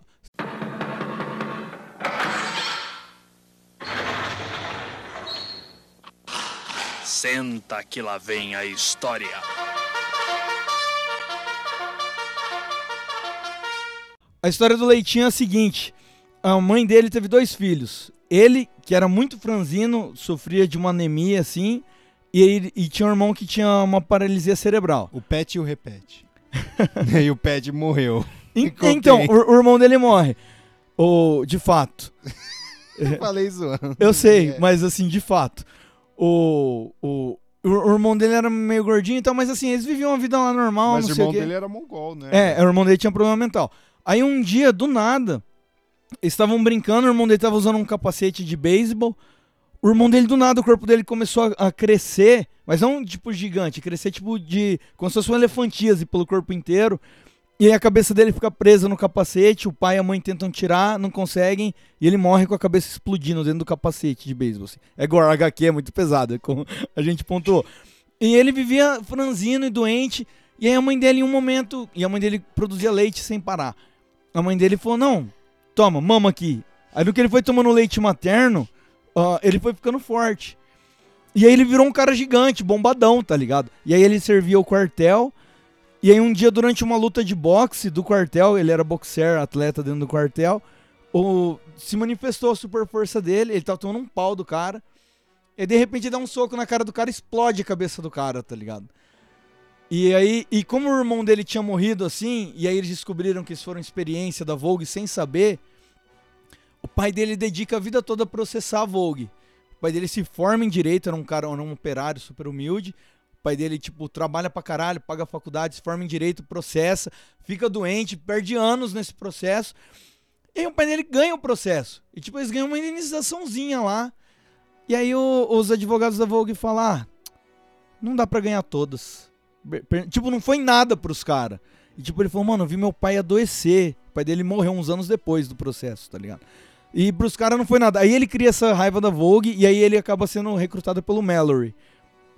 Senta que lá vem a história. A história do Leitinho é a seguinte: a mãe dele teve dois filhos. Ele, que era muito franzino, sofria de uma anemia assim, e, ele- e tinha um irmão que tinha uma paralisia cerebral. O Pet e o Repete. e o Pet morreu. Então, o, o irmão dele morre. O, de fato. Eu falei zoando. Eu sei, É. mas assim, de fato. O, o, o, irmão dele era meio gordinho e tal, mas assim, eles viviam uma vida lá normal, Mas não o sei irmão dele era mongol, né? É, o irmão dele tinha problema mental. Aí um dia, do nada, eles estavam brincando, o irmão dele tava usando um capacete de beisebol O irmão dele, do nada, o corpo dele começou a, a crescer, mas não tipo gigante, crescer tipo de. como se fosse um elefantíase pelo corpo inteiro. E aí a cabeça dele fica presa no capacete, o pai e a mãe tentam tirar, não conseguem, e ele morre com a cabeça explodindo dentro do capacete de beisebol. Assim. É gore, HQ é muito pesado, é como a gente pontuou. E ele vivia franzino e doente, e aí a mãe dele, em um momento, e a mãe dele produzia leite sem parar. A mãe dele falou: Não, toma, mama aqui. Aí no que ele foi tomando leite materno, ó, ele foi ficando forte. E aí ele virou um cara gigante, bombadão, tá ligado? E aí ele servia o quartel. E aí um dia, durante uma luta de boxe do quartel, ele era boxer, atleta dentro do quartel, o, se manifestou a super força dele, ele tava tomando um pau do cara. E de repente dá um soco na cara do cara explode a cabeça do cara, tá ligado? E aí, e como o irmão dele tinha morrido assim, e aí eles descobriram que isso foi uma experiência da Vogue sem saber, o pai dele dedica a vida toda a processar a Vogue. O pai dele se forma em direito, era um cara, era um operário super humilde. O pai dele, tipo, trabalha pra caralho, paga faculdade, se forma em direito, processa, fica doente, perde anos nesse processo. E o pai dele ganha o processo. E, tipo, eles ganham uma indenizaçãozinha lá. E aí o- os advogados da Vogue falam, ah, não dá pra ganhar todas. Tipo, não foi nada pros caras. E, tipo, ele falou, mano, eu vi meu pai adoecer. O pai dele morreu uns anos depois do processo, tá ligado? E pros caras não foi nada. Aí ele cria essa raiva da Vogue e aí ele acaba sendo recrutado pelo Mallory.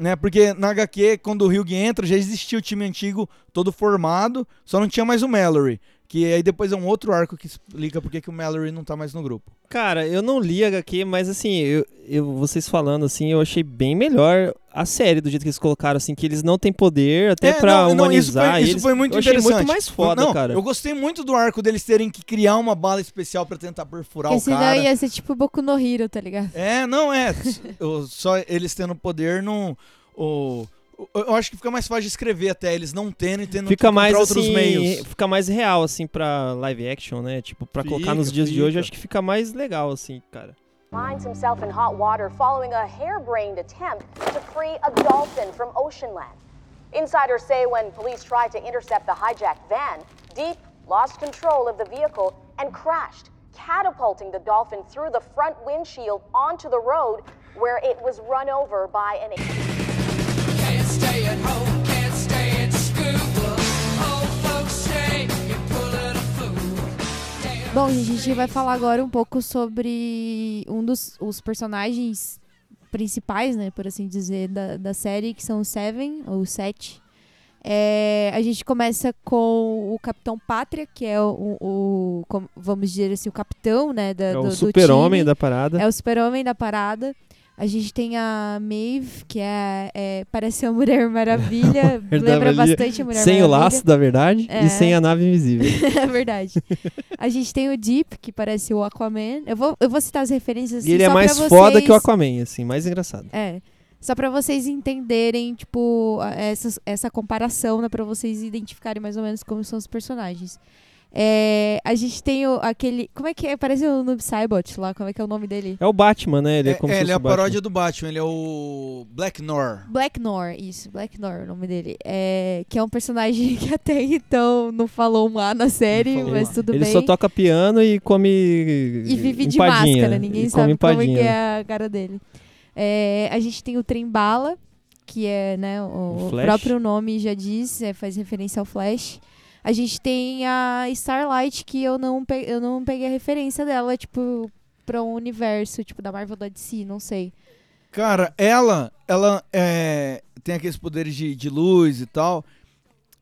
Né? Porque na HQ, quando o Hugh entra, já existia o time antigo todo formado, só não tinha mais o Mallory. Que aí depois é um outro arco que explica por que o Mallory não tá mais no grupo. Cara, eu não li HQ, mas assim, eu, eu- vocês falando assim, eu achei bem melhor a série do jeito que eles colocaram, assim, que eles não têm poder até É, pra não, não, isso foi- humanizar isso eles. foi muito eu achei interessante. muito mais foda, não, cara. Eu gostei muito do arco deles terem que criar uma bala especial pra tentar perfurar Porque o senão cara. ia ser tipo Boku no Hero, tá ligado? É, não é. O- Só eles tendo poder não. O, o- eu acho que fica mais fácil de escrever até, eles não tendo e tendo que Fica mais encontrar outros assim, meios. fica mais real assim pra live action, né? Tipo, pra colocar nos Fica, dias de fica. hoje, eu acho que fica mais legal assim, cara. finds himself in hot water following a harebrained attempt to free a dolphin from Oceanland. Insiders say when police tried to intercept the hijacked van, Deep lost control of the vehicle and crashed, catapulting the dolphin through the front windshield onto the road where it was run over by an. Bom, gente, a gente vai falar agora um pouco sobre um dos os personagens principais, né, por assim dizer, da, da série, que são os Seven, ou Sete. É, a gente começa com o Capitão Pátria, que é o, o- como- vamos dizer assim, o capitão, né, da, É do, o do super-homem da parada. É o super-homem da parada. A gente tem a Maeve, que é, é- parece a Mulher Maravilha, lembra bastante a Mulher Sem o Maravilha. laço da verdade É. e sem a nave invisível. é verdade. A gente tem o Deep, que parece o Aquaman. Eu vou, eu vou citar as referências assim, e ele é mais pra foda vocês- que o Aquaman, assim, mais engraçado. É. Só pra vocês entenderem, tipo, essa, essa comparação, né? Pra vocês identificarem mais ou menos como são os personagens. É, a gente tem o, aquele. Como é que é? Parece o Noob Saibot lá. Como é que é o nome dele? É o Batman, né? Ele é, como é, se ele é a paródia do Batman, ele é o Black Nor. Black Nor, isso, Black Nor, o nome dele. É, que é um personagem que até então não falou um A na série, mas lá. tudo ele bem. só toca piano e come E vive de empadinha. máscara, ninguém E sabe como é que é a cara dele. É, a gente tem o Trembala, que é, né, o, O o próprio nome já diz, é, faz referência ao Flash. A gente tem a Starlight, que eu não, pe- eu não peguei a referência dela, tipo, pra um universo, tipo, da Marvel da DC, não sei. Cara, ela, ela é, tem aqueles poderes de, de luz e tal.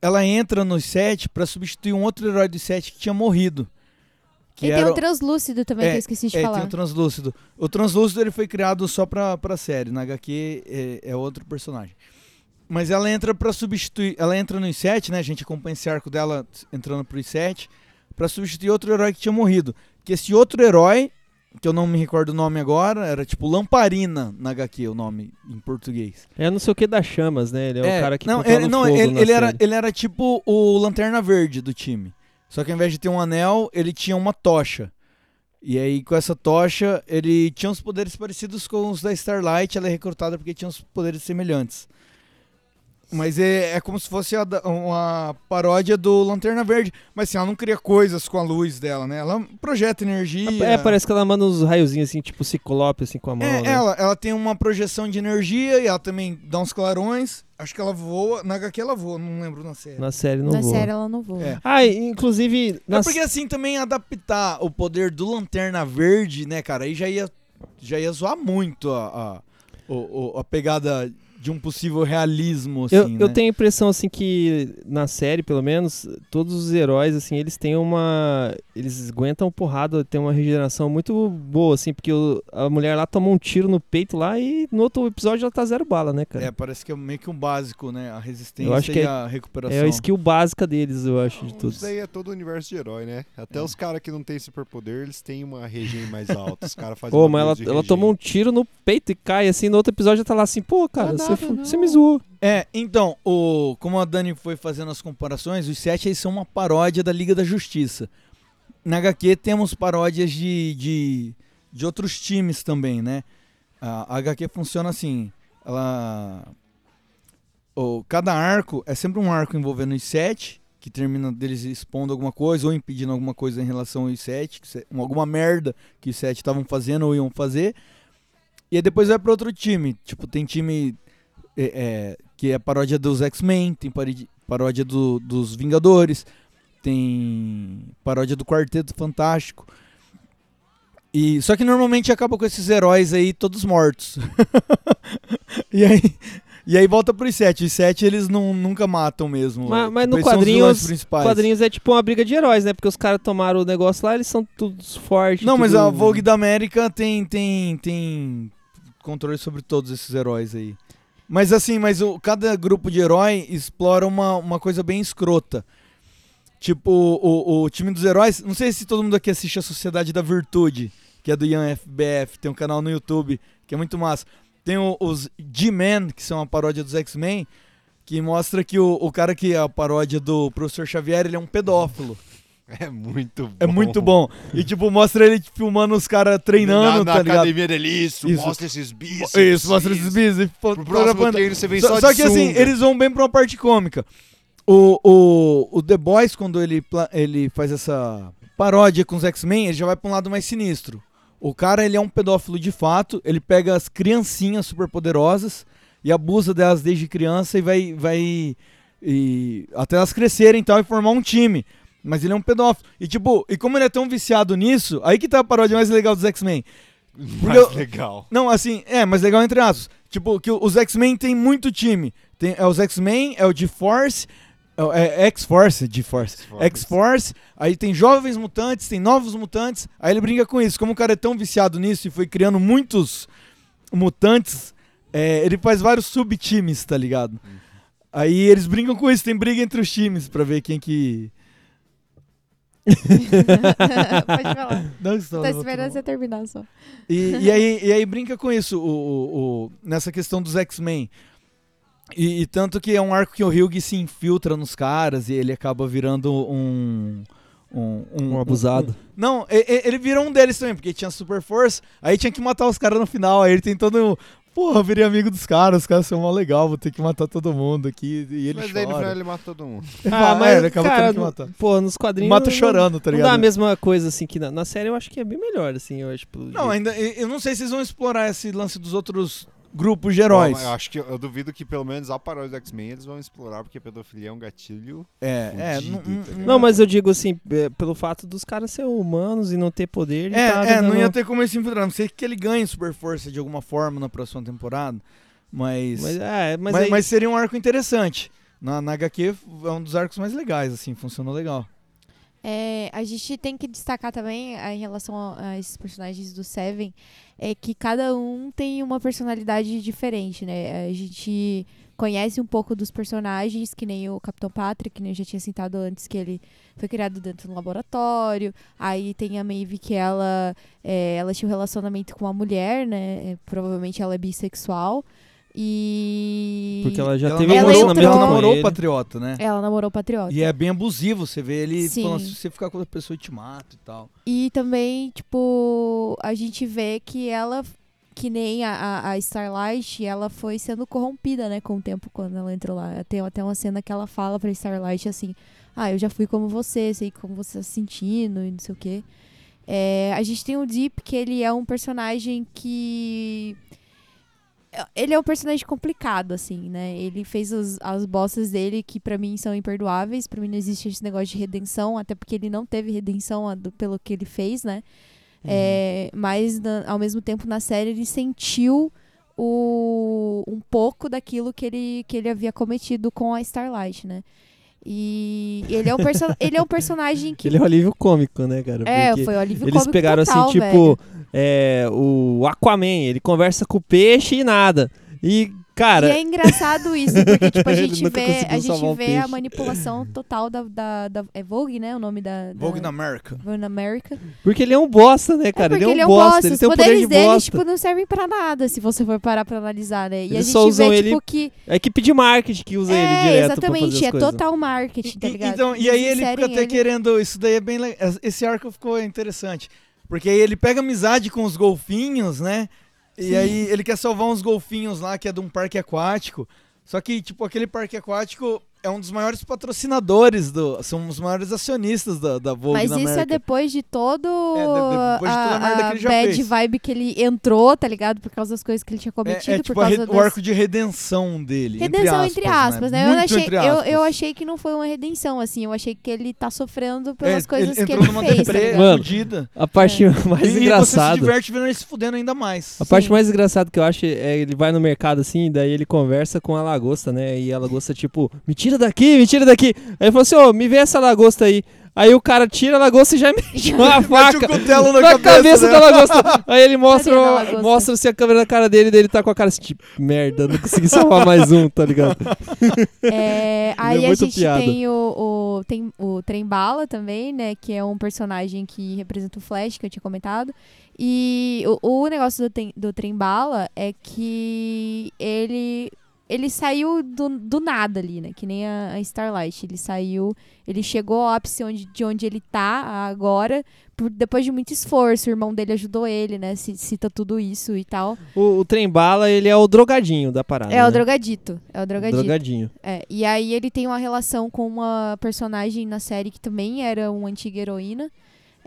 Ela entra no set pra substituir um outro herói do set que tinha morrido. Que e tem era o Translúcido também, que eu esqueci de é, falar. tem o Translúcido. O Translúcido ele foi criado só pra, pra série. Na HQ é, é outro personagem. Mas ela entra pra substituir. Ela entra no I7, né? A gente acompanha esse arco dela entrando pro I7. Pra substituir outro herói que tinha morrido. Que esse outro herói, que eu não me recordo o nome agora, era tipo Lamparina na HQ, o nome em português. É não sei o que das chamas, né? Ele é, o cara que não, ele, não, fogo ele, ele era, ele era tipo o Lanterna Verde do time. Só que ao invés de ter um anel, ele tinha uma tocha. E aí, com essa tocha, ele tinha uns poderes parecidos com os da Starlight. Ela é recrutada porque tinha uns poderes semelhantes. Mas é, é como se fosse a uma paródia do Lanterna Verde. Mas assim, ela não cria coisas com a luz dela, né? Ela projeta energia. É, parece que ela manda uns raiozinhos assim, tipo ciclope, assim, com a mão. É, né? ela, ela tem uma projeção de energia e ela também dá uns clarões. Acho que ela voa. Na HQ ela voa, não lembro na série. Na série não Na voa. série ela não voa. É. Ah, inclusive. É nas- porque assim também adaptar o poder do Lanterna Verde, né, cara? Aí já ia, já ia zoar muito a, a, o- a pegada de um possível realismo, assim, eu, né? eu tenho a impressão, assim, que na série, pelo menos, todos os heróis, assim, eles têm uma. Eles aguentam porrada, tem uma regeneração muito boa, assim, porque o- a mulher lá tomou um tiro no peito lá e no outro episódio ela tá zero bala, né, cara? É, parece que é meio que um básico, né? A resistência eu acho que e é, a recuperação. é a skill básica deles, eu acho, de todos. Isso daí é todo o universo de herói, né? Até os caras que não têm superpoder, eles têm uma regen mais alta. Os caras fazem Pô, mas ela, ela tomou um tiro no peito e cai, assim, no outro episódio ela tá lá assim, pô, cara, é você, você me zoou. É, então, o, como a Dani foi fazendo as comparações, os sete aí são uma paródia da Liga da Justiça. Na HQ temos paródias de, de, de outros times também, né? A, a HQ funciona assim, ela... O, cada arco é sempre um arco envolvendo os sete, que termina deles expondo alguma coisa ou impedindo alguma coisa em relação aos sete, alguma merda que os sete estavam fazendo ou iam fazer. E aí depois vai para outro time. Tipo, tem time é, é, que é paródia dos X-Men, tem paródia do- dos Vingadores, tem paródia do Quarteto Fantástico. E só que normalmente acaba com esses heróis aí todos mortos. e aí e aí volta pros sete. Os sete eles não, nunca matam mesmo. Mas, mas Tipo, no quadrinhos, quadrinhos é tipo uma briga de heróis, né? Porque os caras tomaram o negócio lá, eles são todos fortes. Não, mas tudo- a Vogue da América tem, tem, tem controle sobre todos esses heróis aí. Mas assim, mas o, cada grupo de herói explora uma, uma coisa bem escrota. Tipo, o, o time dos heróis. Não sei se todo mundo aqui assiste a Sociedade da Virtude, que é do Ian FBF. Tem um canal no YouTube que é muito massa. Tem o- os G-Men, que são a paródia dos X-Men, que mostra que o, o cara que é a paródia do Professor Xavier, ele é um pedófilo. É muito bom. É muito bom. E, tipo, mostra ele filmando os caras treinando, na, na tá ligado? academia dele, isso, mostra esses bíceps. Isso, mostra esses bíceps. Pro próximo treino você vem só Só de que assim, sunga. eles vão bem pra uma parte cômica. O, o, o The Boys, quando ele, ele faz essa paródia com os X-Men, ele já vai pra um lado mais sinistro. O cara, ele é um pedófilo de fato, ele pega as criancinhas superpoderosas e abusa delas desde criança e vai, vai e, até elas crescerem e tal e formar um time. Mas ele é um pedófilo. E tipo, e como ele é tão viciado nisso, aí que tá a paródia mais legal dos X-Men. Mais eu- legal. Não, assim, é, mas legal entre aspas. Tipo, que os X-Men tem muito time. Tem, é os X-Men, é o G-Force, é o- é X-Force, G-Force, X-Force, aí tem jovens mutantes, tem novos mutantes, aí ele brinca com isso. Como o cara é tão viciado nisso e foi criando muitos mutantes, é, ele faz vários subtimes, tá ligado? Aí eles brincam com isso, tem briga entre os times pra ver quem que... Pode falar. Não, você tá esperando você terminar só. E, e aí, e aí brinca com isso, o, o- o- nessa questão dos X-Men. E, e tanto que é um arco que o Hugh se infiltra nos caras e ele acaba virando um. Um, Um abusado. não, e- e- ele vira um deles também, porque tinha super força, aí tinha que matar os caras no final, aí ele tem todo. Porra, eu virei amigo dos caras, os caras são mó legal, vou ter que matar todo mundo aqui. E ele Mas daí no chora. final ele mata todo mundo. Ah, Ah, mas, é, ele acaba cara, tendo que matar. pô, nos quadrinhos... Mata não- chorando, tá Não ligado? dá a mesma coisa, assim, que na, na série eu acho que é bem melhor, assim, eu acho. pelo Não, jeito. ainda. Eu não sei se eles vão explorar esse lance dos outros grupos de heróis. Bom, eu acho que eu duvido que pelo menos a paródia do X-Men eles vão explorar, porque pedofilia é um gatilho. É, é, fudido, não- tá? Não, mas eu digo assim, é, pelo fato dos caras serem humanos e não ter poder, É, tá é, não ia ter como ele se infiltrar. Não sei que ele ganhe super força de alguma forma na próxima temporada. Mas. Mas, é, mas, mas, aí- mas seria um arco interessante. Na, na HQ é um dos arcos mais legais, assim, funcionou legal. É, a gente tem que destacar também, ah, em relação a, a esses personagens do Seven, é que cada um tem uma personalidade diferente, né? A gente conhece um pouco dos personagens, que nem o Capitão Patrick, que nem eu já tinha citado antes, que ele foi criado dentro do laboratório. Aí tem a Maeve, que ela, é, ela tinha um relacionamento com uma mulher, né? É, provavelmente ela é bissexual. E. Porque ela já ela teve um relacionamento ela namorou o Patriota, né? Ela namorou o Patriota. E é bem abusivo, você vê ele Sim. falando, se você ficar com outra pessoa, eu te mato e tal. E também, tipo, a gente vê que ela que nem a, a- a Starlight, ela foi sendo corrompida, né, com o tempo quando ela entrou lá. Tem até uma cena que ela fala pra Starlight assim: Ah, eu já fui como você, sei como você tá se sentindo e não sei o quê. É, a gente tem o Deep, que ele é um personagem que. Ele é um personagem complicado, assim, né? Ele fez as, as bostas dele que pra mim são imperdoáveis. Pra mim não existe esse negócio de redenção, até porque ele não teve redenção do- pelo que ele fez, né? É, mas na- ao mesmo tempo na série ele sentiu o, um pouco daquilo que ele, que ele havia cometido com a Starlight, né? E ele é um, perso ele é um personagem que. Ele é um alívio cômico, né, cara? É, Porque foi um alívio Eles cômico pegaram total, assim, tipo, é, o Aquaman, ele conversa com o peixe e nada. E, cara. E é engraçado isso, porque tipo, a Ele gente vê, a, gente vê a manipulação total da, da, da- É Vogue, né? O nome da. da Vogue na America. Vogue na America. Porque ele é um bosta, né, cara? porque ele é um bosta, ele Os tem um poder poderes de dele, bosta. tipo, não servem pra nada, se você for parar pra analisar, né? E a Eles gente só usam vê, ele. tipo, que. A equipe de marketing que usa ele É, direto pra exatamente, fazer as é coisas. total marketing, tá ligado? Então, e aí ele fica até ele- querendo. Isso daí é bem legal. Esse arco ficou interessante. Porque aí ele pega amizade com os golfinhos, né? E Sim. aí ele quer salvar uns golfinhos lá, que é de um parque aquático. Só que, tipo, aquele parque aquático é um dos maiores patrocinadores do. São os maiores acionistas da, da Vogue Mas na isso é América. depois de todo É, de- depois de toda a merda que ele já bad fez. vibe que ele entrou, tá ligado? Por causa das coisas que ele tinha É, cometido, é tipo por a causa o das... arco de redenção dele. Redenção entre aspas, né? Eu, Muito achei, entre eu, aspas. eu achei que não foi uma redenção, assim. Eu achei que ele tá sofrendo pelas É, coisas ele que entrou ele numa fez, tá deprê- ligado? Mano, fudida. a parte É. mais E- E você se engraçada. diverte vendo ele se fudendo ainda mais. A parte mais engraçada que eu acho é ele vai no mercado assim, daí ele conversa com a lagosta, né? E a lagosta, tipo, me tira daqui, me tira daqui. Aí ele falou assim: ô, me vê essa lagosta aí. Aí o cara tira a lagosta e já mete uma Mete o faca cutelo na na cabeça cabeça da dela. lagosta. Aí ele mostra, da mostra assim a câmera na cara dele, daí ele tá com a cara assim, tipo, merda, não consegui salvar mais um, tá ligado? É, aí é a muito gente piada. tem o, o, tem o Trem Bala também, né? Que é um personagem que representa o Flash, que eu tinha comentado. E o, o negócio do, do Trem Bala é que ele. Ele saiu do, do nada ali, né? Que nem a, a Starlight. Ele saiu. Ele chegou ao ápice onde, de onde ele tá agora, por, depois de muito esforço. O irmão dele ajudou ele, né? ci- Cita tudo isso e tal. O, o trem bala, ele é o drogadinho da parada. É o né? drogadito. É o drogadito. Drogadinho. É, e aí ele tem uma relação com uma personagem na série que também era uma antiga heroína.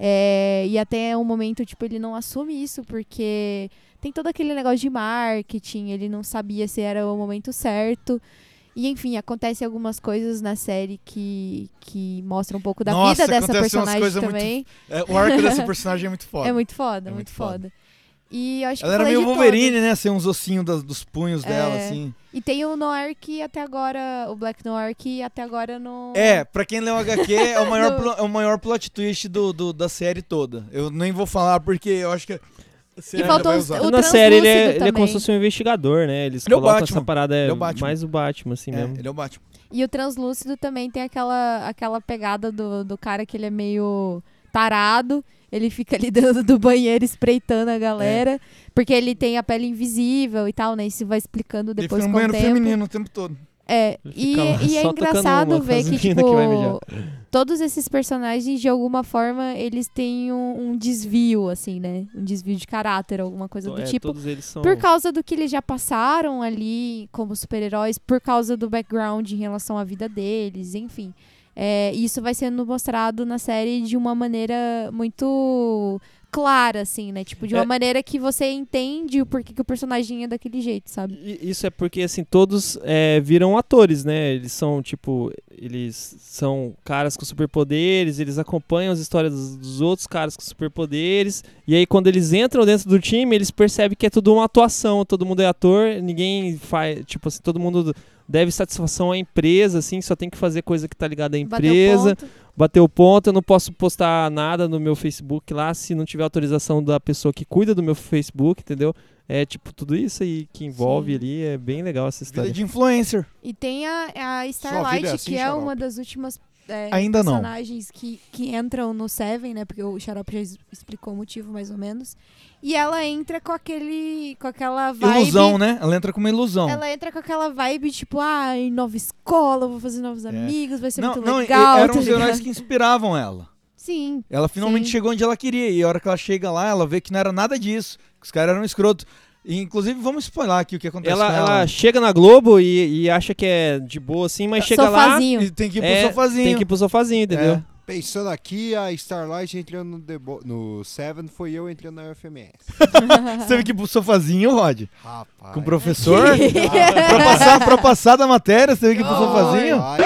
É, e até um momento, tipo, ele não assume isso, porque tem todo aquele negócio de marketing, ele não sabia se era o momento certo. E enfim, acontecem algumas coisas na série que, que mostram um pouco da Nossa, vida dessa personagem coisas muito- também. É, o arco dessa personagem é muito foda. É muito foda, É muito, muito foda. foda. E acho Ela que era meio Wolverine, né? Sem uns ossinhos das- dos punhos dela, É. assim. E tem o Noir que até agora, o Black Noir que até agora não. É, pra quem leu HQ, é o maior, plo- é o maior plot twist do, do- da série toda. Eu nem vou falar porque eu acho que. Ainda faltou os- o Na série ele é, ele é como se fosse um investigador, né? Eles Ele é colocam essa parada, é, Ele é mais o Batman, assim É, mesmo. ele é o Batman. E o translúcido também tem aquela, aquela pegada do, do cara que ele é meio tarado. Ele fica ali dentro do banheiro espreitando a galera. Porque ele tem a pele invisível e tal, né? Isso vai explicando Ele depois fica no com o banheiro tempo. feminino o tempo todo. É, e, fica e é engraçado ver que, tipo, que. Todos esses personagens, de alguma forma, eles têm um, um desvio, assim, né? Um desvio de caráter, alguma coisa do É, tipo. todos eles são... Por causa do que eles já passaram ali como super-heróis, por causa do background em relação à vida deles, enfim. É, isso vai sendo mostrado na série de uma maneira muito clara, assim, né? Tipo, de uma É. maneira que você entende o porquê que o personagem é daquele jeito, sabe? Isso é porque, assim, todos é, viram atores, né? Eles são, tipo, eles são caras com superpoderes, eles acompanham as histórias dos, dos outros caras com superpoderes, e aí quando eles entram dentro do time, eles percebem que é tudo uma atuação, todo mundo é ator, ninguém faz, tipo assim, todo mundo deve satisfação à empresa, assim, só tem que fazer coisa que tá ligada à Bateu empresa. ponto. Bateu o ponto, eu não posso postar nada no meu Facebook lá se não tiver autorização da pessoa que cuida do meu Facebook, entendeu? É tipo tudo isso aí que envolve Sim. ali, é bem legal essa história. Vida de influencer. E tem a, a vida Starlight, é assim, que é Xarope? uma das últimas é, Ainda não. personagens que, que entram no Seven, né? Porque o Xarope já explicou o motivo, mais ou menos. E ela entra com aquele. com aquela vibe. Ilusão, né? Ela entra com uma ilusão. Ela entra com aquela vibe, tipo, ah, em nova escola, vou fazer novos amigos, vai ser É. não, muito não, e- legal. eram tá os heróis que inspiravam ela. Sim. Ela finalmente sim. chegou onde ela queria. E a hora que ela chega lá, ela vê que não era nada disso. Que os caras eram escroto. Inclusive, vamos spoiler aqui o que acontece Ela, com ela chega na Globo e, e acha que é de boa assim, mas chega Sofazinho. lá. E tem que ir pro é, sofazinho. Tem que ir pro sofazinho, entendeu? É. Pensando aqui, a Starlight entrando no, Debo- no Seven foi eu entrando na UFMS. Você teve que ir pro sofazinho, Rod? Rapaz. Com o professor? pra, passar, pra passar da matéria, você teve que ir pro sofazinho? Rapaz.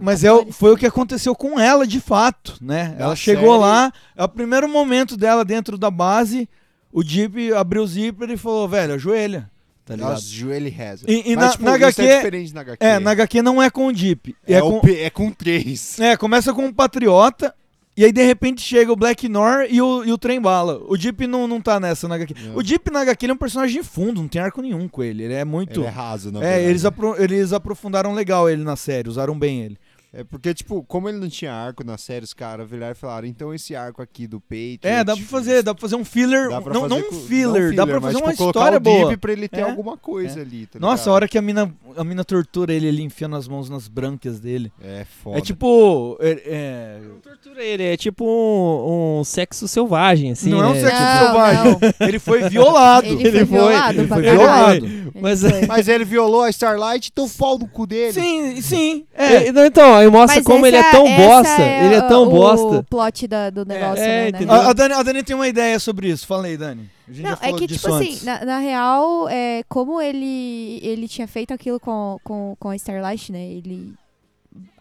Mas é, foi o que aconteceu com ela, de fato, né? Na ela chegou série- lá, é o primeiro momento dela dentro da base, o Jeep abriu o zíper e falou, velho, ajoelha, tá ligado? Nossa, joelho reza. E, e Mas, na, tipo, na HQ... é diferente na HQ. É, na HQ não é com o Jeep. É, É, o com, P- é com três. é, começa com o Patriota, e aí de repente chega o Black Nor e o, e o Trem Bala. O Jeep não, não tá nessa na HQ. Não. O Jeep na HQ ele é um personagem de fundo, não tem arco nenhum com ele. Ele é muito... Ele é raso, na É, verdade. eles, apro- eles aprofundaram legal ele na série, usaram bem ele. É porque, tipo, como ele não tinha arco na série, os caras viraram e falaram, então esse arco aqui do peito... É, dá pra tipo, fazer, dá pra fazer um filler, dá pra não, fazer não um com- filler, dá pra mas, fazer tipo, uma colocar história boa. pra ele ter É. alguma coisa É. ali, tá Nossa, a hora que a mina, a mina tortura ele, ele enfiando as mãos nas brânquias dele. É foda. É tipo. É, é- Tortura ele, é tipo um, um sexo selvagem, assim. não é um né? sexo Não, selvagem. Ele foi violado. Ele foi Ele foi, violado ele pra foi violado. Ele Mas- foi. Mas ele violou a Starlight, então pau no cu dele. Sim, sim. É. É, não, então, aí mostra Mas como ele é tão bosta. é ele é tão o bosta. plot da- do negócio, é, né, né? entendeu? A, a Dani, a Dani tem uma ideia sobre isso. Fala aí, Dani. A Não, é que, tipo antes. assim, na, na real, é, como ele, ele tinha feito aquilo com, com, com a Starlight, né? Ele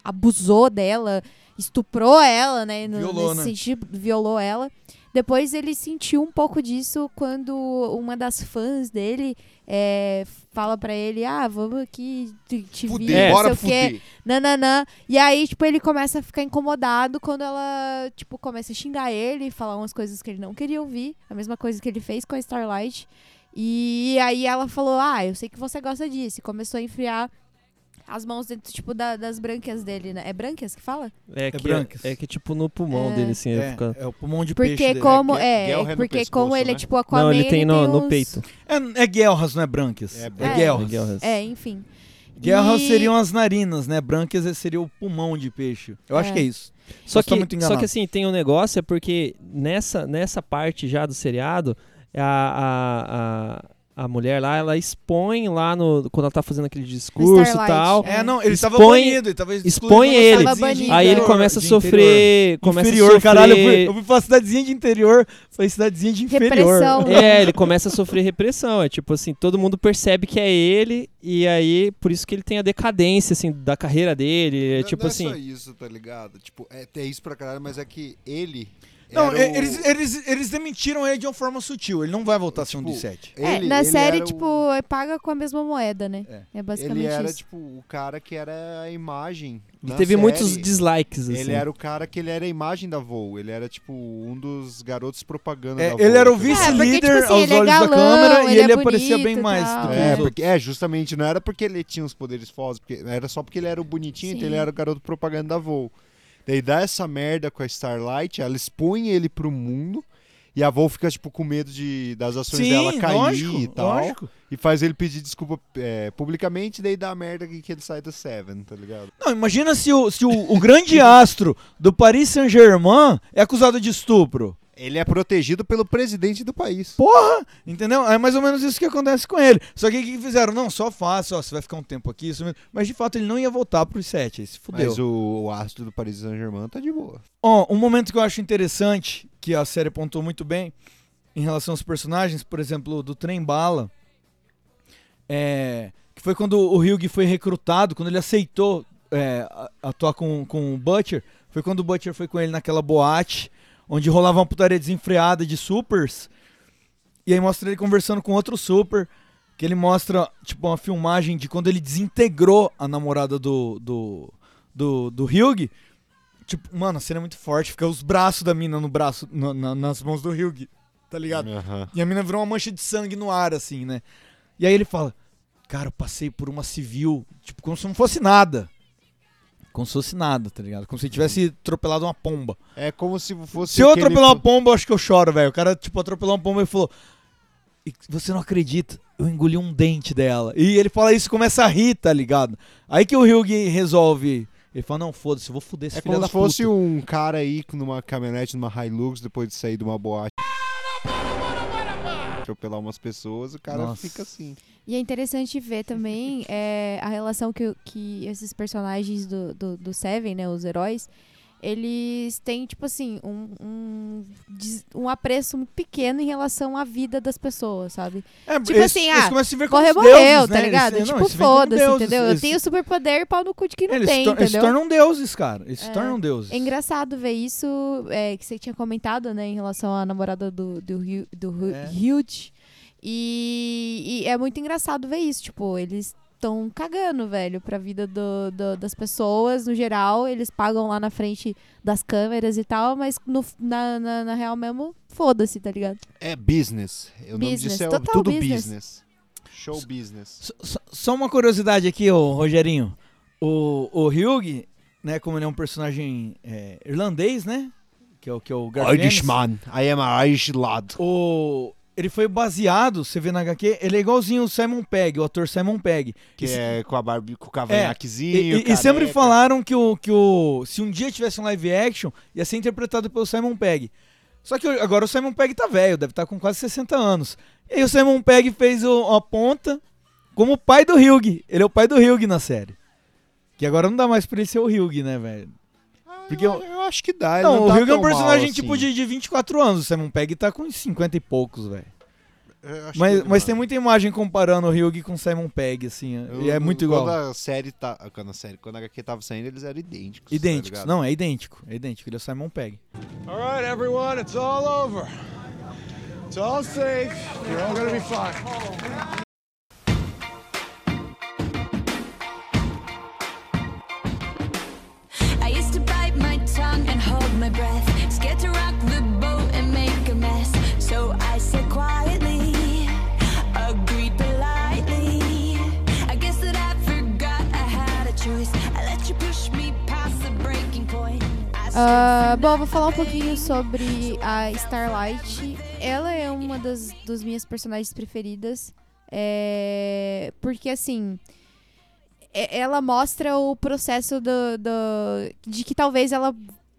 abusou dela, estuprou ela, né? No, Violou, nesse né? sentido, violou ela. Depois ele sentiu um pouco disso quando uma das fãs dele é, fala pra ele, ah, vamos aqui te, te Fuder, vir, não bora sei o quê. fuder. Nananã. E aí, tipo, ele começa a ficar incomodado quando ela, tipo, começa a xingar ele, falar umas coisas que ele não queria ouvir. A mesma coisa que ele fez com a Starlight. E aí ela falou, ah, eu sei que você gosta disso. E começou a enfiar as mãos dentro, tipo, da- das brânquias dele, né? É brânquias que fala? É, É que, brancas. é que tipo no pulmão É. dele, assim. É, fica- é o pulmão de peixe Porque dele. como, Guel- é, no porque pescoço, como ele é né? tipo Aquaman, Não, ele tem no, no uns- peito. É, é guelras, não é brânquias. É É, brânquias. guelras. É guelras. É, enfim. Guelras E- seriam as narinas, né? Brânquias seria o pulmão de peixe. Eu acho É. que é isso. Só que, muito só que assim, tem um negócio, é porque nessa, nessa parte já do seriado, a, a, a, a mulher lá, ela expõe lá no. Quando ela tá fazendo aquele discurso e tal. É. É, não, ele estava Expõe- banido. Ele tava expõe ele. Tava banido. Aí ele começa a sofrer. Começa inferior, a sofrer. caralho, eu fui, eu fui pra cidadezinha de interior, foi cidadezinha de inferior. Repressão. É, ele começa a sofrer repressão. É tipo assim, todo mundo percebe que é ele, e aí, por isso que ele tem a decadência, assim, da carreira dele. É Não- tipo não assim. é só isso, tá ligado? Tipo, é, é isso pra caralho, mas é que ele... Não, e- o- eles, eles, eles demitiram ele de uma forma sutil. Ele não vai voltar a ser um Tipo, de 7. É, ele- na ele série, era o- tipo, é paga com a mesma moeda, né? É. É, basicamente Ele era, isso. tipo, o cara que era a imagem. Ele teve série. muitos dislikes, assim. Ele era o cara que ele era a imagem da Voo. Ele era, tipo, um dos garotos propaganda É, da Voo. ele era o tá ligado? É, vice-líder tipo assim, aos ele é olhos da galão, câmera e ele ele é aparecia bem bonito e mais tal. do que É, porque, é, justamente, não era porque ele tinha os poderes fodas, porque era só porque ele era o bonitinho, então Sim. ele era o garoto propaganda da Voo. Daí dá essa merda com a Starlight, ela expõe ele pro mundo, e a Voo fica, tipo, com medo de, das ações Sim, dela cair lógico, e tal. lógico. E faz ele pedir desculpa é, publicamente, daí dá a merda que, que ele sai do Seven, tá ligado? Não, imagina se o, se o, o grande astro do Paris Saint-Germain é acusado de estupro. Ele é protegido pelo presidente do país. Porra! Entendeu? É mais ou menos isso que acontece com ele. Só que o que fizeram? Não, só fácil, ó, você vai ficar um tempo aqui, isso mesmo. Mas de fato ele não ia voltar pro 7, aí se fudeu. Mas o, o astro do Paris Saint-Germain tá de boa. Ó, um momento que eu acho interessante, que a série apontou muito bem, em relação aos personagens, por exemplo, do Trem Bala, é, que foi quando o Hugh foi recrutado, quando ele aceitou é, atuar com, com o Butcher, foi quando o Butcher foi com ele naquela boate, onde rolava uma putaria desenfreada de supers, e aí mostra ele conversando com outro super, que ele mostra, tipo, uma filmagem de quando ele desintegrou a namorada do, do, do, do Hugh, Tipo, mano, a cena é muito forte. Fica os braços da mina no braço, na- na- nas mãos do Hugh, tá ligado? Aham. E a mina virou uma mancha de sangue no ar, assim, né? E aí ele fala, cara, eu passei por uma civil, tipo, como se não fosse nada. Como se fosse nada, tá ligado? Como se ele tivesse atropelado uma pomba. É como se fosse. Se eu aquele- atropelar uma pomba, eu acho que eu choro, velho. O cara, tipo, atropelou uma pomba e falou. "E você não acredita, eu engoli um dente dela. E ele fala isso e começa a rir, tá ligado? Aí que o Hugh resolve. Ele fala, não, foda-se, eu vou foder esse É filho como da se fosse puta. um cara aí numa caminhonete, numa Hilux, depois de sair de uma boate. atropelar umas pessoas, o cara Nossa. fica assim. E é interessante ver também é, a relação que, que esses personagens do, do, do Seven, né, os heróis, eles têm, tipo assim, um, um, um apreço muito pequeno em relação à vida das pessoas, sabe? É, tipo eles- assim, eles ah, se ver como morreu, deuses, tá né? ligado? Eles- tipo, se foda-se, entendeu? eles- Eu tenho superpoder, pau no cu de quem não tem, se tor- eles se entendeu? tornam deuses, cara. Eles se É. tornam deuses. É engraçado ver isso, é, que você tinha comentado, né, em relação à namorada do, do, do Hu- É. Hugh. E, e é muito engraçado ver isso, tipo, eles estão cagando, velho, pra vida do, do- das pessoas, no geral, eles pagam lá na frente das câmeras e tal, mas no, na, na, na real mesmo, foda-se, tá ligado? É business. O nome Business, disso é total tudo business. business. Show business. Só- uma curiosidade aqui, ô Rogerinho. O, o Hugh, né, como ele é um personagem é, irlandês, né? Que é o, que é o Irishman. I am a Irish lad. O, ele foi baseado, você vê na HQ, ele é igualzinho o Simon Pegg, o ator Simon Pegg. Que é com a barba, com o É, cavanhaquezinho. e, e- e sempre falaram que o, que o. Se um dia tivesse um live action, ia ser interpretado pelo Simon Pegg. Só que agora o Simon Pegg tá velho, deve estar com quase 60 anos. E aí o Simon Pegg fez o, a ponta como o pai do Hugh. Ele é o pai do Hugh na série. Que agora não dá mais pra ele ser o Hugh, né, velho? Porque eu, eu acho que dá. ele não, não o tá Hugh é tão um personagem mal tipo assim. de, de 24 anos. O Simon Pegg tá com uns 50 e poucos, velho. Mas, que mas tem muita imagem comparando o Hugh com o Simon Pegg, assim. Eu- e é muito igual. Quando a série tá. Quando a série, quando a HQ tava saindo, eles eram idênticos. tá Idênticos. ligado? não, é idêntico. É idêntico. Ele é o Simon Pegg. All right, everyone, it's all over. It's all safe. You're all gonna be fine. My breath, scared to rock the boat and make a mess. So I said quietly, agreed politely. I guess that I forgot I had a choice. I let you push me past the breaking point. For bom, vou falar um pouquinho sobre a Starlight. Ela é uma das, das minhas personagens preferidas. É, porque, assim, é- ela mostra o processo do, do- de que talvez ela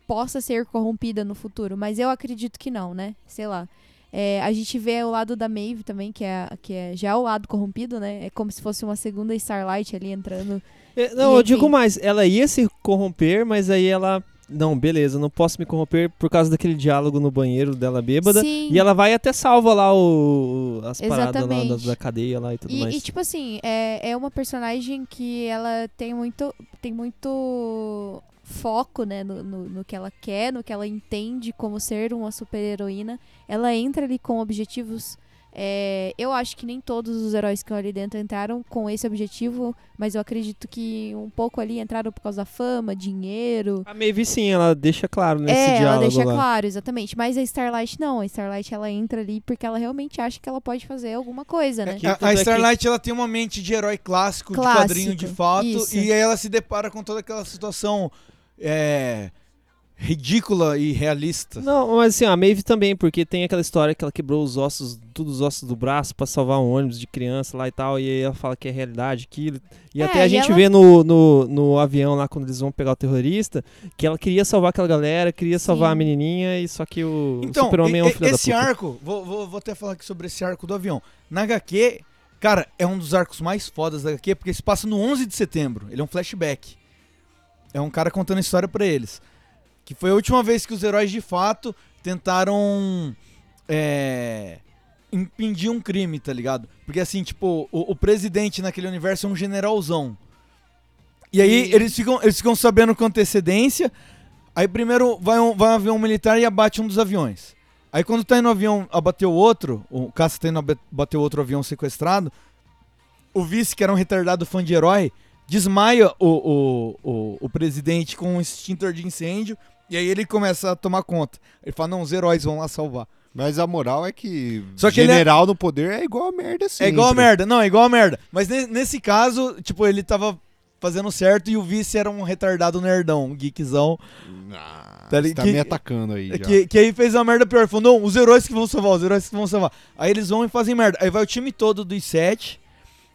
possa ser corrompida no futuro. Mas eu acredito que não, né? Sei lá. É, a gente vê o lado da Maeve também, que é, que é já o lado corrompido, né? É como se fosse uma segunda Starlight ali entrando. É, Não, E, eu digo mais, ela ia se corromper, mas aí ela. Não, beleza, não posso me corromper por causa daquele diálogo no banheiro dela bêbada. Sim. E ela vai até salva lá o, as paradas lá da, Exatamente. da cadeia lá e tudo E, mais. e, tipo assim, é, é uma personagem que ela tem muito, tem muito foco, né, no, no, no que ela quer, no que ela entende como ser uma super-heroína. Ela entra ali com objetivos. é, eu acho que nem todos os heróis que estão ali dentro entraram com esse objetivo, mas eu acredito que um pouco ali entraram por causa da fama, dinheiro. A Maeve sim, ela deixa claro nesse É, ela diálogo deixa lá. claro, exatamente. Mas a Starlight não. A Starlight ela entra ali porque ela realmente acha que ela pode fazer alguma coisa, né? A, a Starlight ela tem uma mente de herói clássico, Clássico, de quadrinho de fato, isso. e aí ela se depara com toda aquela situação é, ridícula e realista. Não, mas assim, a Maeve também, porque tem aquela história que ela quebrou os ossos, todos os ossos do braço pra salvar um ônibus de criança lá e tal, e aí ela fala que é realidade aquilo. E É, até a e gente ela- vê no, no, no avião lá, quando eles vão pegar o terrorista, que ela queria salvar aquela galera, queria salvar a menininha, e só que o, o Então, super-homem é um e- filho esse da puta. arco, vou, vou, vou até falar aqui sobre esse arco do avião. Na HQ, cara, é um dos arcos mais fodas da HQ, porque se passa no 11 de setembro. Ele é um flashback. É um cara contando a história pra eles. Que foi a última vez que os heróis de fato tentaram é, impedir um crime, tá ligado? Porque assim, tipo, o, o presidente naquele universo é um generalzão. E aí eles ficam, eles ficam sabendo com antecedência. Aí primeiro vai um, vai um avião militar e abate um dos aviões. Aí quando tá indo o avião abater o outro, o caça tá indo abe- bater o outro avião sequestrado, o vice, que era um retardado fã de herói, desmaia o, o, o, o presidente com um extintor de incêndio e aí ele começa a tomar conta. Ele fala, não, os heróis vão lá salvar. Mas a moral é que Só que é- general no poder é igual a merda sempre. É igual a merda, não, é igual a merda. Mas ne- nesse caso, tipo, ele tava fazendo certo e o vice era um retardado nerdão, um geekzão. Você li- tá me atacando aí. Que, que aí fez a merda pior. Falou, não, os heróis que vão salvar, os heróis que vão salvar. Aí eles vão e fazem merda. Aí vai o time todo dos sete.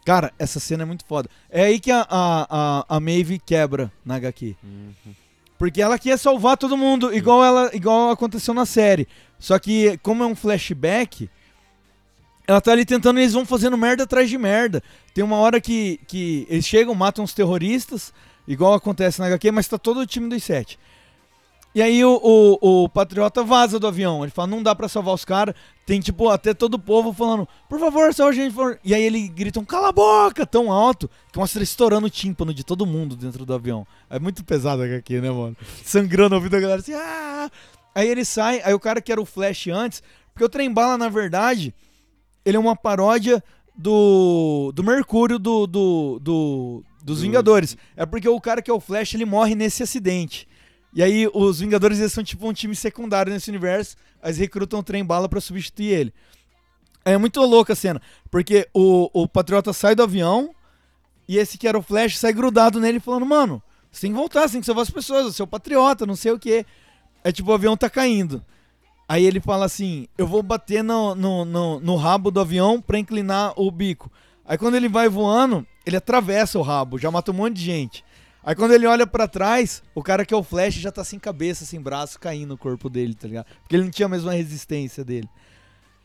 Cara, essa cena é muito foda. É aí que a, a, a, a Maeve quebra na HQ. Porque ela quer salvar todo mundo, igual ela igual aconteceu na série. Só que, como é um flashback, Ela tá ali tentando, eles vão fazendo merda atrás de merda. Tem uma hora que, que eles chegam, matam os terroristas, igual acontece na HQ, mas tá todo o time dos sete. E aí o, o, o Patriota vaza do avião. Ele fala, não dá pra salvar os caras. Tem, tipo, até todo o povo falando, por favor, salve a gente. por favor." E aí ele gritam, cala a boca, tão alto, que mostra estourando o tímpano de todo mundo dentro do avião. É muito pesado aqui, né, mano? Sangrando a vida da galera assim, ah! Aí ele sai, aí o cara que era o Flash antes, porque o Trem Bala, na verdade, ele é uma paródia do, do Mercúrio do, do, do- dos Vingadores. É porque o cara que é o Flash, ele morre nesse acidente. E aí os Vingadores eles são tipo um time secundário nesse universo, eles recrutam o Trem Bala pra substituir ele. É muito louca a cena, porque o, o Patriota sai do avião e esse que era o Flash sai grudado nele falando, mano, você tem que voltar, você tem que salvar as pessoas, você é o Patriota, não sei o que. É tipo, o avião tá caindo. Aí ele fala assim: Eu vou bater no, no, no, no rabo do avião pra inclinar o bico. Aí quando ele vai voando, ele atravessa o rabo, já mata um monte de gente. Aí quando ele olha pra trás, o cara que é o Flash já tá sem cabeça, sem braço, caindo no corpo dele, tá ligado? Porque ele não tinha a mesma resistência dele.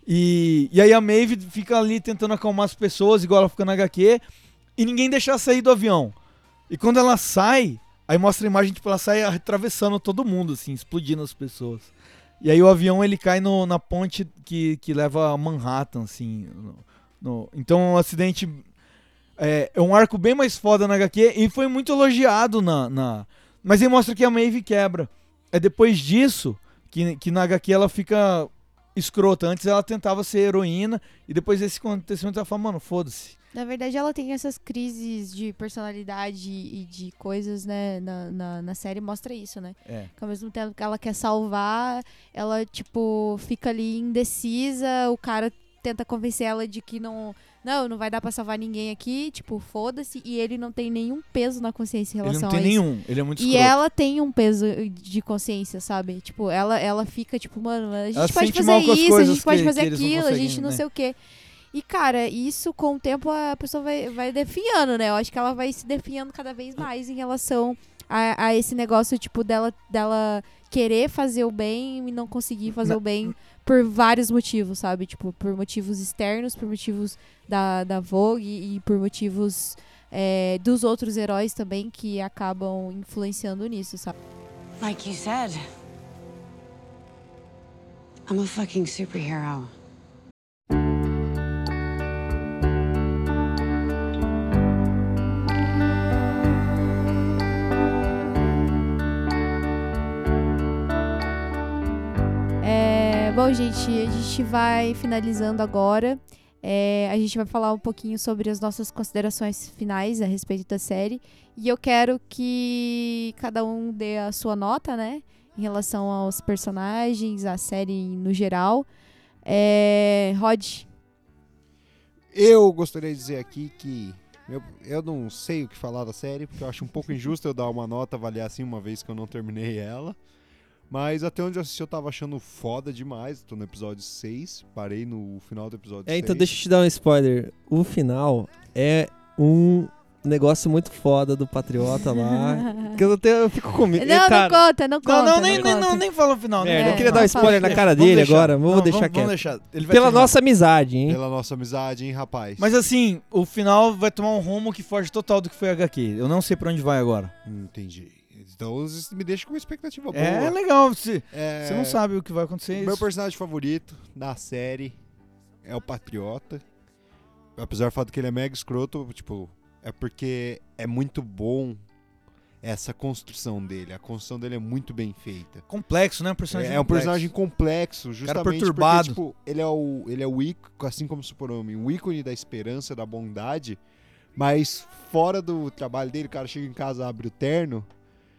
E, e aí a Maeve fica ali tentando acalmar as pessoas, igual ela fica na HQ, e ninguém deixa ela sair do avião. E quando ela sai, aí mostra a imagem, tipo, ela sai atravessando todo mundo, assim, explodindo as pessoas. E aí o avião ele cai no- na ponte que, que leva a Manhattan, assim. no- no- então um acidente. É, é um arco bem mais foda na HQ e foi muito elogiado na. na- Mas aí mostra que a Maeve quebra. É depois disso que, que na HQ ela fica escrota. Antes ela tentava ser heroína e depois desse acontecimento ela fala, mano, foda-se. Na verdade, ela tem essas crises de personalidade e de coisas, né? Na, na, na série mostra isso, né? É. Que ao mesmo tempo que ela quer salvar, ela, tipo, fica ali indecisa, o cara tenta convencer ela de que não. Não, não vai dar pra salvar ninguém aqui, tipo, foda-se, e ele não tem nenhum peso na consciência em Ele relação não tem a isso. nenhum, ele é muito E escroto. ela tem um peso de consciência, sabe? Tipo, ela, ela fica, tipo, mano, a gente Ela pode fazer isso, a gente pode que- fazer eles não aquilo, a gente não né? sei o quê. E, cara, isso com o tempo a pessoa vai, vai definhando, né? Eu acho que ela vai se definhando cada vez mais em relação a, a esse negócio, tipo, dela, dela querer fazer o bem e não conseguir fazer o bem por vários motivos, sabe? Tipo, por motivos externos, por motivos da, da Vogue e por motivos é, dos outros heróis também que acabam influenciando nisso, sabe? Like you said, I'm a fucking superhero. Bom, gente, a gente vai finalizando agora. É, a gente vai falar um pouquinho sobre as nossas considerações finais a respeito da série. E eu quero que cada um dê a sua nota, né? Em relação aos personagens, à série no geral. É, Rod, Eu gostaria de dizer aqui que eu, eu não sei o que falar da série, porque eu acho um pouco injusto eu dar uma nota, avaliar assim uma vez que eu não terminei ela. Mas até onde eu assisti eu tava achando foda demais. Tô no episódio 6, parei no final do episódio É, 6. então deixa eu te dar um spoiler. O final é um negócio muito foda do Patriota lá. que eu, tenho, eu fico com medo. Não, cara, não conta, não conta. Não, não, nem, nem, conta. não, nem fala o final. Merda, né? eu queria não, dar um spoiler na cara dele deixar. agora, mas vou Não, deixar vamos, quieto. vamos deixar. Ele vai Pela nossa amizade, hein? Pela nossa amizade, hein, rapaz? Mas assim, o final vai tomar um rumo que foge total do que foi HQ. Eu não sei pra onde vai agora. Entendi. Então isso me deixa com uma expectativa boa. É legal, você, É, você não sabe o que vai acontecer. Meu isso. personagem favorito na série é o Patriota. Apesar do fato que ele é mega escroto, tipo, é porque é muito bom essa construção dele. A construção dele é muito bem feita. Complexo, né? Um personagem É, é um complexo. personagem complexo, justamente perturbado. porque, tipo, ele é o, ele é o ícone, assim como o Super-Homem, o ícone da esperança, da bondade, mas fora do trabalho dele, o cara chega em casa, abre o terno,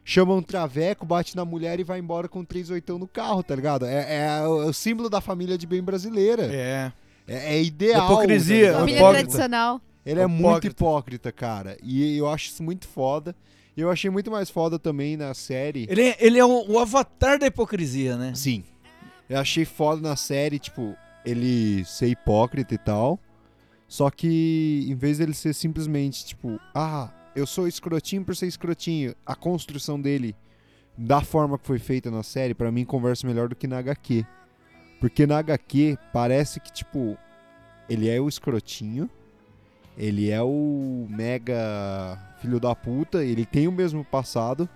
chama um traveco, bate na mulher e vai embora com três oitão no carro, tá ligado? É, é o, o símbolo da família de bem brasileira. É. É, é ideal. Hipocrisia, tá ligado? Família hipócrita. tradicional. Ele é muito Hipócrita. hipócrita, cara. E eu acho isso muito foda. E eu achei muito mais foda também na série. Ele, é- ele é o, o avatar da hipocrisia, né? Sim. Eu achei foda na série, tipo, ele ser hipócrita e tal. Só que, em vez dele ser simplesmente, tipo, ah, eu sou escrotinho por ser escrotinho, a construção dele, da forma que foi feita na série, pra mim conversa melhor do que na HQ. Porque na HQ, parece que, tipo, ele é o escrotinho, ele é o mega filho da puta, ele tem o mesmo passado,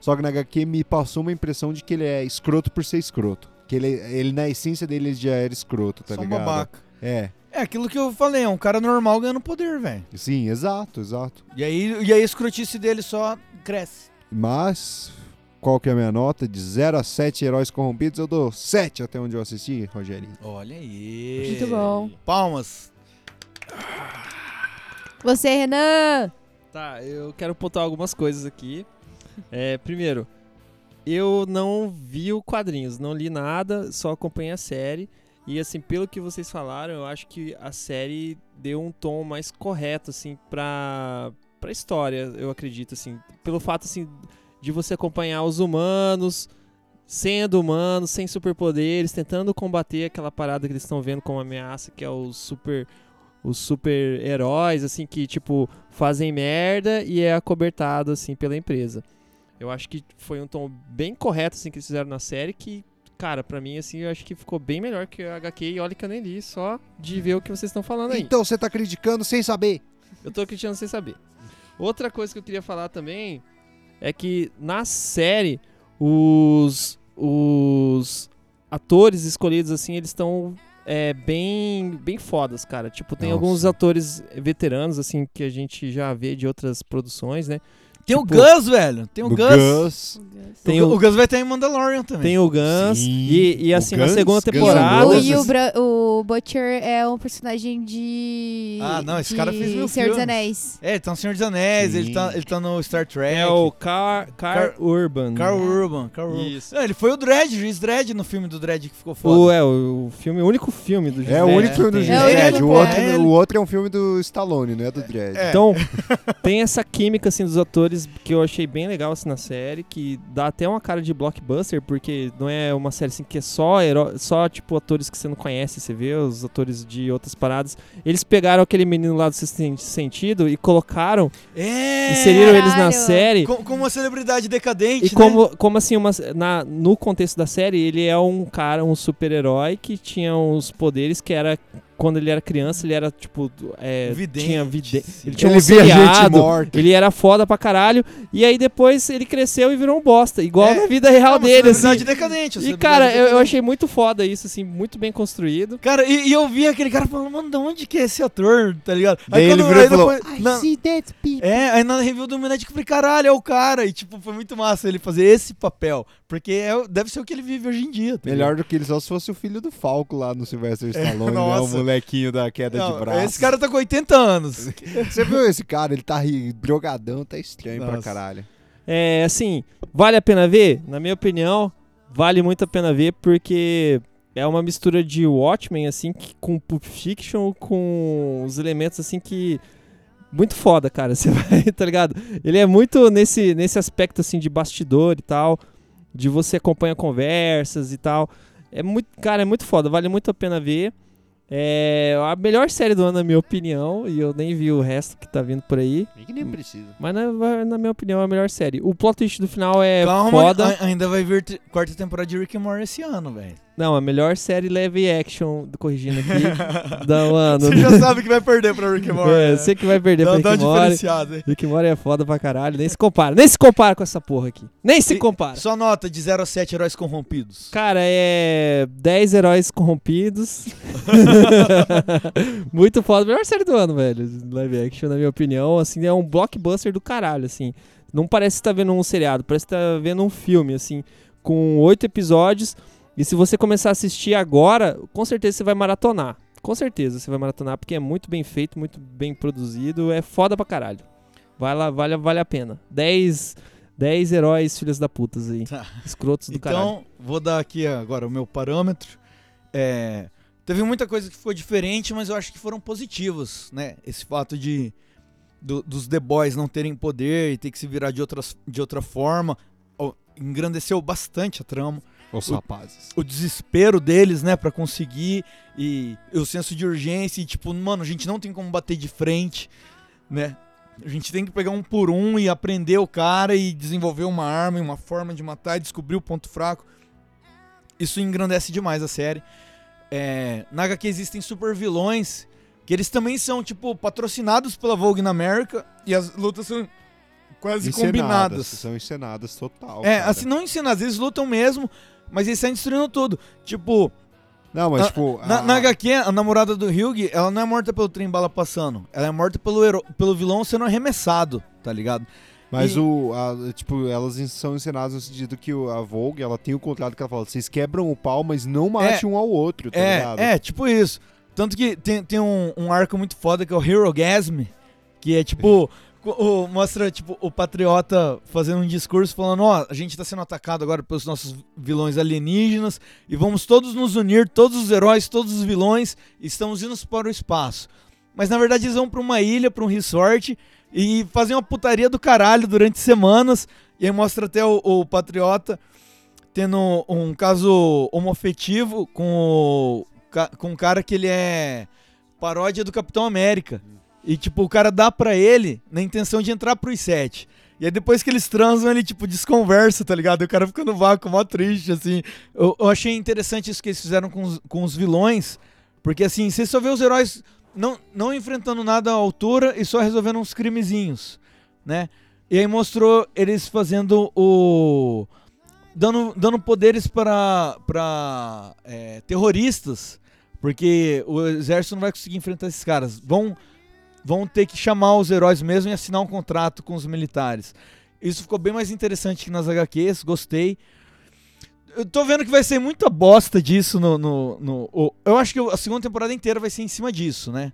só que na HQ me passou uma impressão de que ele é escroto por ser escroto. Que ele, ele na essência dele ele já era escroto, tá Só ligado? babaca. É. É aquilo que eu falei, é um cara normal ganhando poder, velho. Sim, exato, exato. E aí, e aí a escrotice dele só cresce. Mas, qual que é a minha nota? De 0 a 7 heróis corrompidos, eu dou 7 até onde eu assisti, Rogerinho. Olha aí. Muito bom. Palmas. Você, Renan! Tá, eu quero pontuar algumas coisas aqui. É, primeiro, eu não vi o quadrinhos, não li nada, só acompanhei a série. E assim, pelo que vocês falaram, eu acho que a série deu um tom mais correto, assim, pra, pra história, eu acredito, assim. Pelo fato, assim, de você acompanhar os humanos sendo humanos, sem superpoderes, tentando combater aquela parada que eles estão vendo como ameaça, que é os super os super-heróis, assim, que, tipo, fazem merda e é acobertado, assim, pela empresa. Eu acho que foi um tom bem correto, assim, que eles fizeram na série, que, cara, pra mim, assim, eu acho que ficou bem melhor que a HQ, e olha que eu nem li, só de ver o que vocês estão falando aí. Então você tá criticando sem saber. Eu tô criticando sem saber. Outra coisa que eu queria falar também é que na série os os atores escolhidos assim, eles estão é, bem bem fodas, cara. Tipo, tem Nossa. alguns atores veteranos assim que a gente já vê de outras produções, né? Tem o Tipo, Gus, velho. Tem o, O Gus. Gus. Tem o, o- o Gus vai estar em Mandalorian também. Tem o Sim, e, e o assim na Guns, segunda Guns N' temporada. O, e o, Bra- o Butcher é um personagem de. Ah, não, esse de cara fez mil Senhor dos. Anéis. É, ele tá no Senhor dos Anéis, Sim. ele tá, ele tá no Star Trek. é o Car, Car, Car- Urban. Carl Urban. Carl Urban. Isso. É, ele foi o Dredd, o juiz Dredd no filme do Dredd que ficou foda. O, é, o, o filme, o único filme do É o Disney, único né, filme do tem. É o Dredd. único, O, outro, é. o outro é um filme do Stallone, não é do Dredd. É. Então, tem essa química assim dos atores que eu achei bem legal assim na série, que dá até uma cara de blockbuster, porque não é uma série assim que é só heró- só tipo atores que você não conhece, você vê os atores de outras paradas. Eles pegaram aquele menino lá do sentido e colocaram, É! inseriram eles na Caralho. série. Com- Como uma celebridade decadente, E né? como, como assim, uma, na, no contexto da série, ele é um cara, um super-herói que tinha uns poderes que era. Quando ele era criança, ele era tipo. É, Vidente, tinha vide... sim. Ele tinha Ele um via gente seriado, morta. Ele era foda pra caralho. E aí depois ele cresceu e virou um bosta. Igual É, na vida real É dele, assim. decadente. E cara, eu, eu decadente. achei muito foda isso, assim, muito bem construído. Cara, e, e eu vi aquele cara falando, mano, de onde que é esse ator, tá ligado? Daí ele virou falou, depois- na- É, aí na review do Illuminati eu falei, caralho, é o cara. E tipo, foi muito massa ele fazer esse papel. Porque é, deve ser o que ele vive hoje em dia. tá Melhor do que ele só se fosse o filho do Falco lá no Sylvester Stallone, né? O nossa. Molequinho da queda Não, de braço. Esse cara tá com 80 anos. Você viu esse cara? Ele tá drogadão, tá estranho pra Nossa. caralho. É, assim, vale a pena ver? Na minha opinião, vale muito a pena ver porque é uma mistura de Watchmen, assim, que- com Pulp Fiction, com os elementos, assim, que... Muito foda, cara, você vai, tá ligado? Ele é muito nesse, nesse aspecto, assim, de bastidor e tal, de você acompanha conversas e tal. É muito, cara, é muito foda, vale muito a pena ver. É a melhor série do ano, na minha opinião, e eu nem vi o resto que tá vindo por aí. E que nem precisa. Mas na, na minha opinião é a melhor série. O plot twist do final é Calma, foda. ainda vai vir quarta temporada de Rick and Morty esse ano, velho. Não, a melhor série live action, corrigindo aqui, da ano. Você já sabe que vai perder pra Rick Morty. É, né? você que vai perder Dá- pra Rick aí. Rick Morty é foda pra caralho. Nem se compara. Nem se compara com essa porra aqui. Nem se E- compara. Só nota de 0 a 7 heróis corrompidos. Cara, é 10 heróis corrompidos. Muito foda. Melhor série do ano, velho. Live action, na minha opinião. Assim, é um blockbuster do caralho, assim. Não parece que tá vendo um seriado, parece que tá vendo um filme, assim, com oito episódios. E se você começar a assistir agora, com certeza você vai maratonar. Com certeza você vai maratonar, porque é muito bem feito, muito bem produzido. É foda pra caralho. Vai lá, vale, vale a pena. 10, 10 heróis filhas da putas aí. Tá. Escrotos do caralho. Então, vou dar aqui agora o meu parâmetro. É, teve muita coisa que ficou diferente, mas eu acho que foram positivas, né? Esse fato de do- dos The Boys não terem poder e ter que se virar de, outras, de outra forma engrandeceu bastante a trama. Os O- rapazes. O desespero deles, né, Pra conseguir e o senso de urgência e tipo, mano, a gente não tem como bater de frente, né? A gente tem que pegar um por um e aprender o cara e desenvolver uma arma e uma forma de matar e descobrir o ponto fraco. Isso engrandece demais a série. é, na HQ existem super vilões que eles também são, tipo, patrocinados pela Vogue na América e as lutas são quase Encenadas, combinadas. São encenadas total. É, cara. assim, não encenadas, eles lutam mesmo, mas eles saem destruindo tudo. Tipo. Não, mas a- tipo. Na, a- na HQ, a namorada do Hugh, ela não é morta pelo trem bala passando. Ela é morta pelo, hero- pelo vilão sendo arremessado, tá ligado? Mas E- o. a- tipo, elas são encenadas no sentido que a Vogue, ela tem o contrato que ela fala: vocês quebram o pau, mas não mate É, um ao outro, tá é, ligado? é, tipo isso. Tanto que tem, tem um, um arco muito foda que é o Hero Gasm, que é tipo. O- mostra, tipo, o patriota fazendo um discurso falando, ó, a gente tá sendo atacado agora pelos nossos vilões alienígenas e vamos todos nos unir, todos os heróis, todos os vilões, estamos indo para o espaço. Mas na verdade eles vão pra uma ilha, pra um resort, e fazem uma putaria do caralho durante semanas, e aí mostra até o, o patriota tendo um caso homoafetivo com o, com um cara que ele é paródia do Capitão América. E, tipo, o cara dá pra ele na intenção de entrar pros sete. E aí depois que eles transam, ele, tipo, desconversa, tá ligado? E o cara fica no vácuo, mó triste, assim. Eu, eu achei interessante isso que eles fizeram com os, com os vilões. Porque, assim, você só vê os heróis não, não enfrentando nada à altura e só resolvendo uns crimezinhos, né? E aí mostrou eles fazendo o... Dando, dando poderes para, para é, terroristas. Porque o exército não vai conseguir enfrentar esses caras. Vão vão ter que chamar os heróis mesmo e assinar um contrato com os militares. Isso ficou bem mais interessante que nas HQs, gostei. Eu tô vendo que vai ser muita bosta disso no. no, no- eu acho que a segunda temporada inteira vai ser em cima disso, né?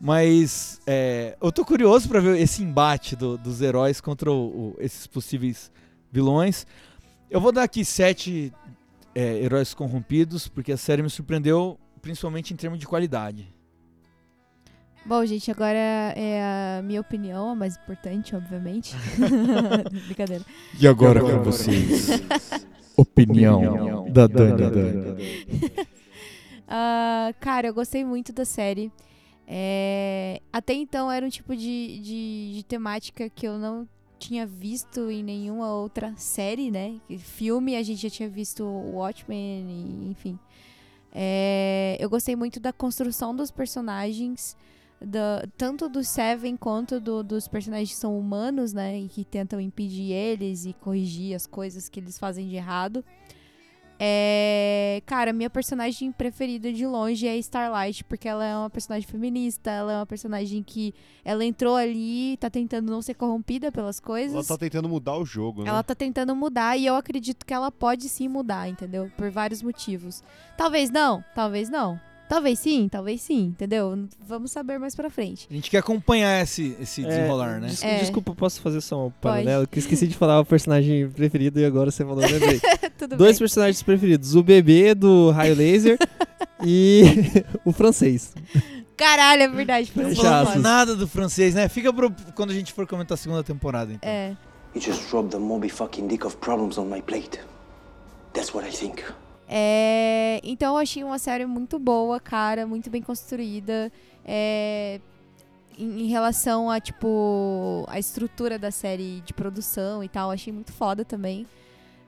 Mas é, eu tô curioso pra ver esse embate do- dos heróis contra o- o- esses possíveis vilões. Eu vou dar aqui sete é, heróis corrompidos, porque a série me surpreendeu, principalmente em termos de qualidade. Bom, gente, agora é a minha opinião, a mais importante, obviamente. Brincadeira. E agora com vocês, opinião da Dani Dani. Ah, cara, eu gostei muito da série. É, até então era um tipo de, de, de temática que eu não tinha visto em nenhuma outra série, né? Filme, a gente já tinha visto o Watchmen, e, enfim. É, eu gostei muito da construção dos personagens, da- tanto do Seven quanto do- dos personagens que são humanos, né? E que tentam impedir eles e corrigir as coisas que eles fazem de errado. É, cara, minha personagem preferida de longe é Starlight, porque ela é uma personagem feminista, ela é uma personagem que ela entrou ali, tá tentando não ser corrompida pelas coisas. Ela tá tentando mudar o jogo, né? Ela tá tentando mudar e eu acredito que ela pode sim mudar, entendeu? Por vários motivos. Talvez não, talvez não. Talvez sim, talvez sim, entendeu? Vamos saber mais pra frente. A gente quer acompanhar esse, esse É, desenrolar, né? des- É. Desculpa, posso fazer só um paralelo? Que esqueci de falar o personagem preferido e agora você falou, eu lembrei. Tudo Dois bem. personagens preferidos, o bebê do raio laser e o francês. Caralho, é verdade. Não nada do francês, né? Fica pro, quando a gente for comentar a segunda temporada, então. É. You just dropped the Moby fucking dick of problems on my plate. That's what I think. É, então eu achei uma série muito boa, cara, muito bem construída. É, em, em relação a, tipo, a estrutura da série de produção e tal, achei muito foda também.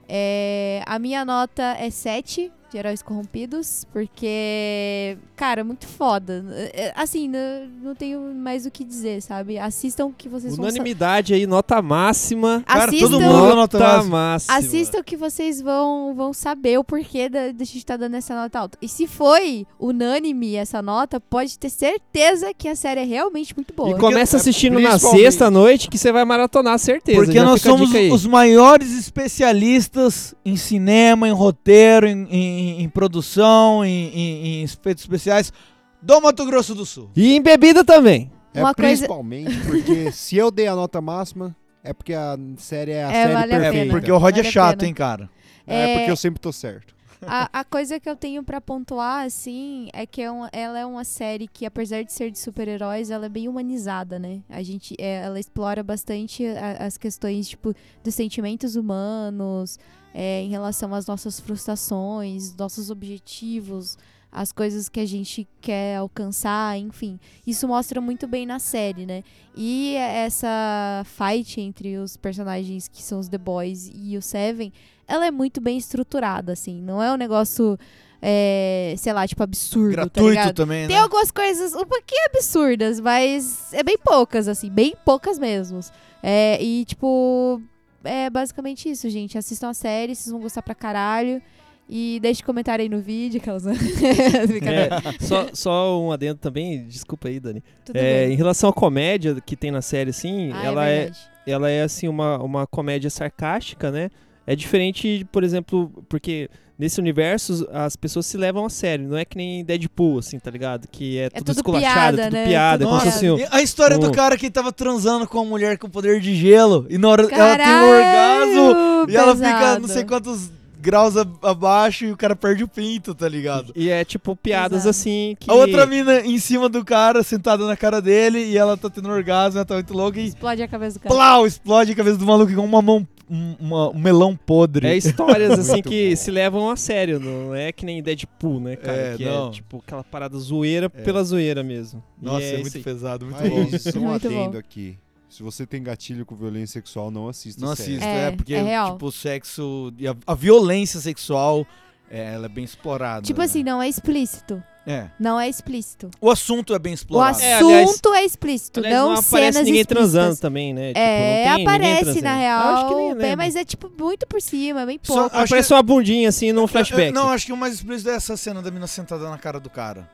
É, a minha nota é 7 de Heróis Corrompidos, porque, cara, muito foda. É, Assim, não, não tenho mais o que dizer, sabe? Assistam que vocês vão Unanimidade aí, nota máxima. Cara, todo mundo deu nota máxima. Assistam que vocês vão, vão saber o porquê da, da gente estar dando essa nota alta. E se foi unânime essa nota, pode ter certeza que a série é realmente muito boa. E começa assistindo na principalmente- sexta noite que você vai maratonar, certeza. Porque Já nós fica a somos os maiores especialistas em cinema, em roteiro, em, em- em produção, em, em- em efeitos especiais do Mato Grosso do Sul. E em bebida também. É Uma coisa- principalmente porque se eu dei a nota máxima, é porque a série é a É, série vale a perfeita. pena. Porque o Rod Vale é a chato, pena. hein, cara? É, É- porque eu sempre tô certo. A, a coisa que eu tenho pra pontuar, assim, é que é uma- ela é uma série que, apesar de ser de super-heróis, ela é bem humanizada, né? A gente, é, ela explora bastante a- as questões, tipo, dos sentimentos humanos, é, em relação às nossas frustrações, nossos objetivos, as coisas que a gente quer alcançar, enfim. Isso mostra muito bem na série, né? E essa fight entre os personagens que são os The Boys e o Seven, ela é muito bem estruturada, assim. Não é um negócio é, sei lá, tipo, absurdo, tá Gratuito ligado? também, Tem né? algumas coisas um pouquinho absurdas, mas é bem poucas, assim, bem poucas mesmo. É, e, tipo, é basicamente isso, gente. Assistam a série, vocês vão gostar pra caralho. E deixe comentário aí no vídeo, aquelas... É, só, só um adendo também, desculpa aí, Dani. Tudo É, bem. em relação à comédia que tem na série, assim, Ah, é ela é, verdade. ela é assim uma, uma comédia sarcástica, né? É diferente, por exemplo, porque nesse universo as pessoas se levam a sério, não é que nem Deadpool, assim, tá ligado? Que é, tudo tudo esculachado, piada, tudo né? piada, Tudo Nossa, fosse um- e a história do um- cara que tava transando com uma mulher com poder de gelo e na hora ela tem um Caralho, orgasmo e ela fica pesado. não sei quantos graus abaixo e o cara perde o pinto, tá ligado? E é tipo piadas Exato. assim que. A outra mina em cima do cara, sentada na cara dele, e ela tá tendo orgasmo, ela tá muito louca e Explode a cabeça do cara. plau, explode a cabeça do maluco igual uma mão, um, uma- um melão podre. É histórias assim que bom. se levam a sério, não é que nem Deadpool, né, cara? É, que não. é tipo aquela parada zoeira pela zoeira mesmo. Nossa, é, isso muito pesado, muito bom. Mas só um Muito bom. adendo aqui. Se você tem gatilho com violência sexual, não assista Não assista, É, é, porque, é real. tipo, o sexo e a, a violência sexual, é, ela é bem explorada. Tipo né? assim, não é explícito. É. Não é explícito. O assunto é bem O explorado. É, assunto aliás- é explícito, Aliás, não, não cenas aparece ninguém explícitas. transando também, né? Tipo, é, não tem ninguém aparece na Eu real, acho que nem bem, lembro. mas é tipo muito por cima, bem Só- pouco. acho Aparece que- uma bundinha assim num Eu- flashback. eu- não, acho que o mais explícito é essa cena da mina sentada na cara do cara.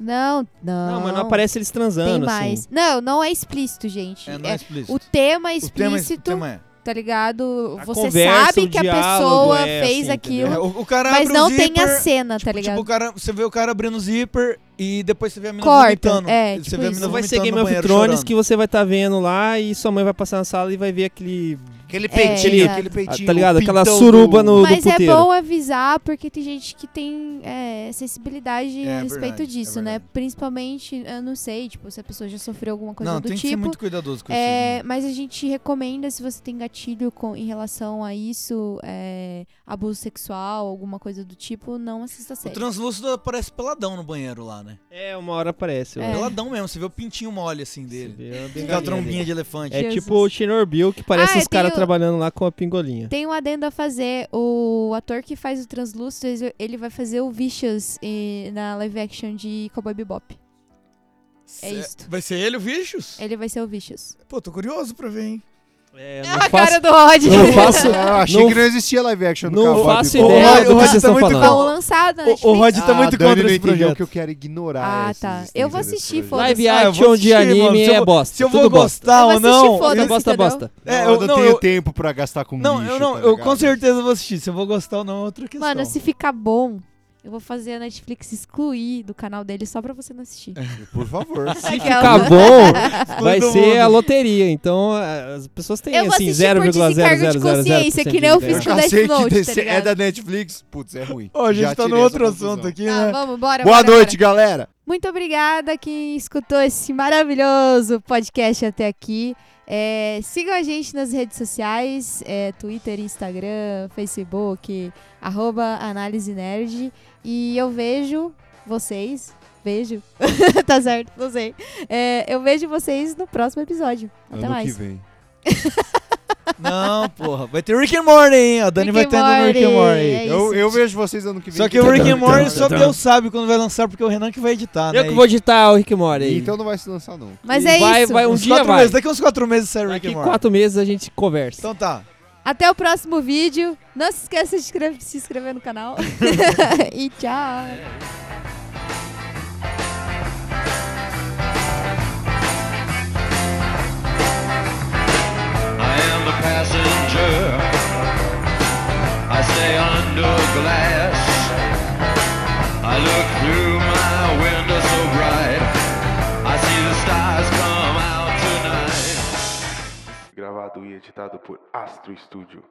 Não, não. Não, mas não aparece eles Tem transando, mais. assim. Não, não é explícito, gente. É, não é explícito. O tema é O tema, é- explícito, o tema é. Tá ligado? A Você conversa, sabe que a diálogo pessoa é fez assim, aquilo, É, o, o cara mas não o tem a zíper, cena, tá tipo, ligado? Tipo, o cara, você vê o cara abrindo o zíper e depois você vê a mina Corta, vomitando. é, você tipo vê a mina vai ser Game of Thrones chorando. que você vai estar vendo lá e sua mãe vai passar na sala e vai ver aquele. Aquele peitinho, peitinho, É, aquele peitinho. tá ligado? Aquela suruba do- no- Mas é puteiro. bom avisar porque tem gente que tem é, sensibilidade É a respeito verdade, disso, é né? verdade. Principalmente, eu não sei, tipo, se a pessoa já sofreu alguma coisa Não, do tem que ser tipo. muito cuidadoso com É, isso. mas a gente recomenda se você tem gatilho com, em relação a isso, é, abuso sexual, alguma coisa do tipo, não assista a O série. translúcido aparece peladão no banheiro lá, né? É, uma hora aparece. É. Peladão mesmo, você vê o pintinho mole assim dele. Vê a trombinha dele. de elefante. É Jesus. tipo o Chernobyl, que parece Ah, os caras trabalhando lá com a pingolinha. Tem um adendo a fazer. O ator que faz o Translúcido, ele- vai fazer o Vicious eh, na live action de Cowboy Bebop. É isto. Vai ser ele o Vicious? Ele vai ser o Vicious. Pô, tô curioso pra ver, hein? É, Ah, a cara do Rod. Não faço, Ah, eu achei não, que não existia live action do não faço ideia Rod- do o que Rod vocês tá estão muito falando. O, o. Rod tá Ah, muito a Dani contra não esse projeto. que eu quero ignorar Ah, tá. Eu vou assistir, foda-se. Live Ah, eu action de anime é eu- bosta. Se eu vou gostar Eu ou vou não. assistir, foda-se, Tudo bosta, bosta. É, Não, eu, eu não não, tenho eu, tempo pra gastar com não, lixo, eu não, tá eu com certeza vou assistir. Se eu vou gostar ou não é outra questão. Mano, se ficar bom, eu vou fazer a Netflix excluir do canal dele só pra você não assistir. Por favor. Se ficar bom, vai ser a loteria. Então a- as pessoas têm Eu vou assim assistir por desencargo de consciência, 0,000% que nem eu fiz com Death sei que Note, tá é da Netflix. Putz, é ruim. Ó, a gente Já tá no outro assunto aqui, Tá, né? vamos, bora, Boa bora, noite, galera. Muito obrigada quem escutou esse maravilhoso podcast até aqui. É, sigam a gente nas redes sociais, é, Twitter, Instagram, Facebook, arroba Análise Nerd. E eu vejo vocês, vejo, tá certo, não sei. É, eu vejo vocês no próximo episódio. Até ano mais. que vem. Não, porra. Vai ter Rick and Morty, hein? A Dani Rick vai estar no Rick and Morty, é isso. Eu, eu vejo vocês ano que vem. Só que o Rick and Morty só Deus sabe quando vai lançar, porque é o Renan que vai editar, né? Eu que vou editar o Rick and Morty. aí. Então não vai se lançar, não. Mas E é vai, isso. vai, um Uns dia quatro vai. meses. Daqui uns quatro meses sai o Rick Daqui and Morty. quatro meses a gente conversa. Então tá. Até o próximo vídeo. Não se esqueça de inscrever- se inscrever no canal. e tchau. I am the passenger. I stay under glass. I look through Gravado e editado por Astro Studio.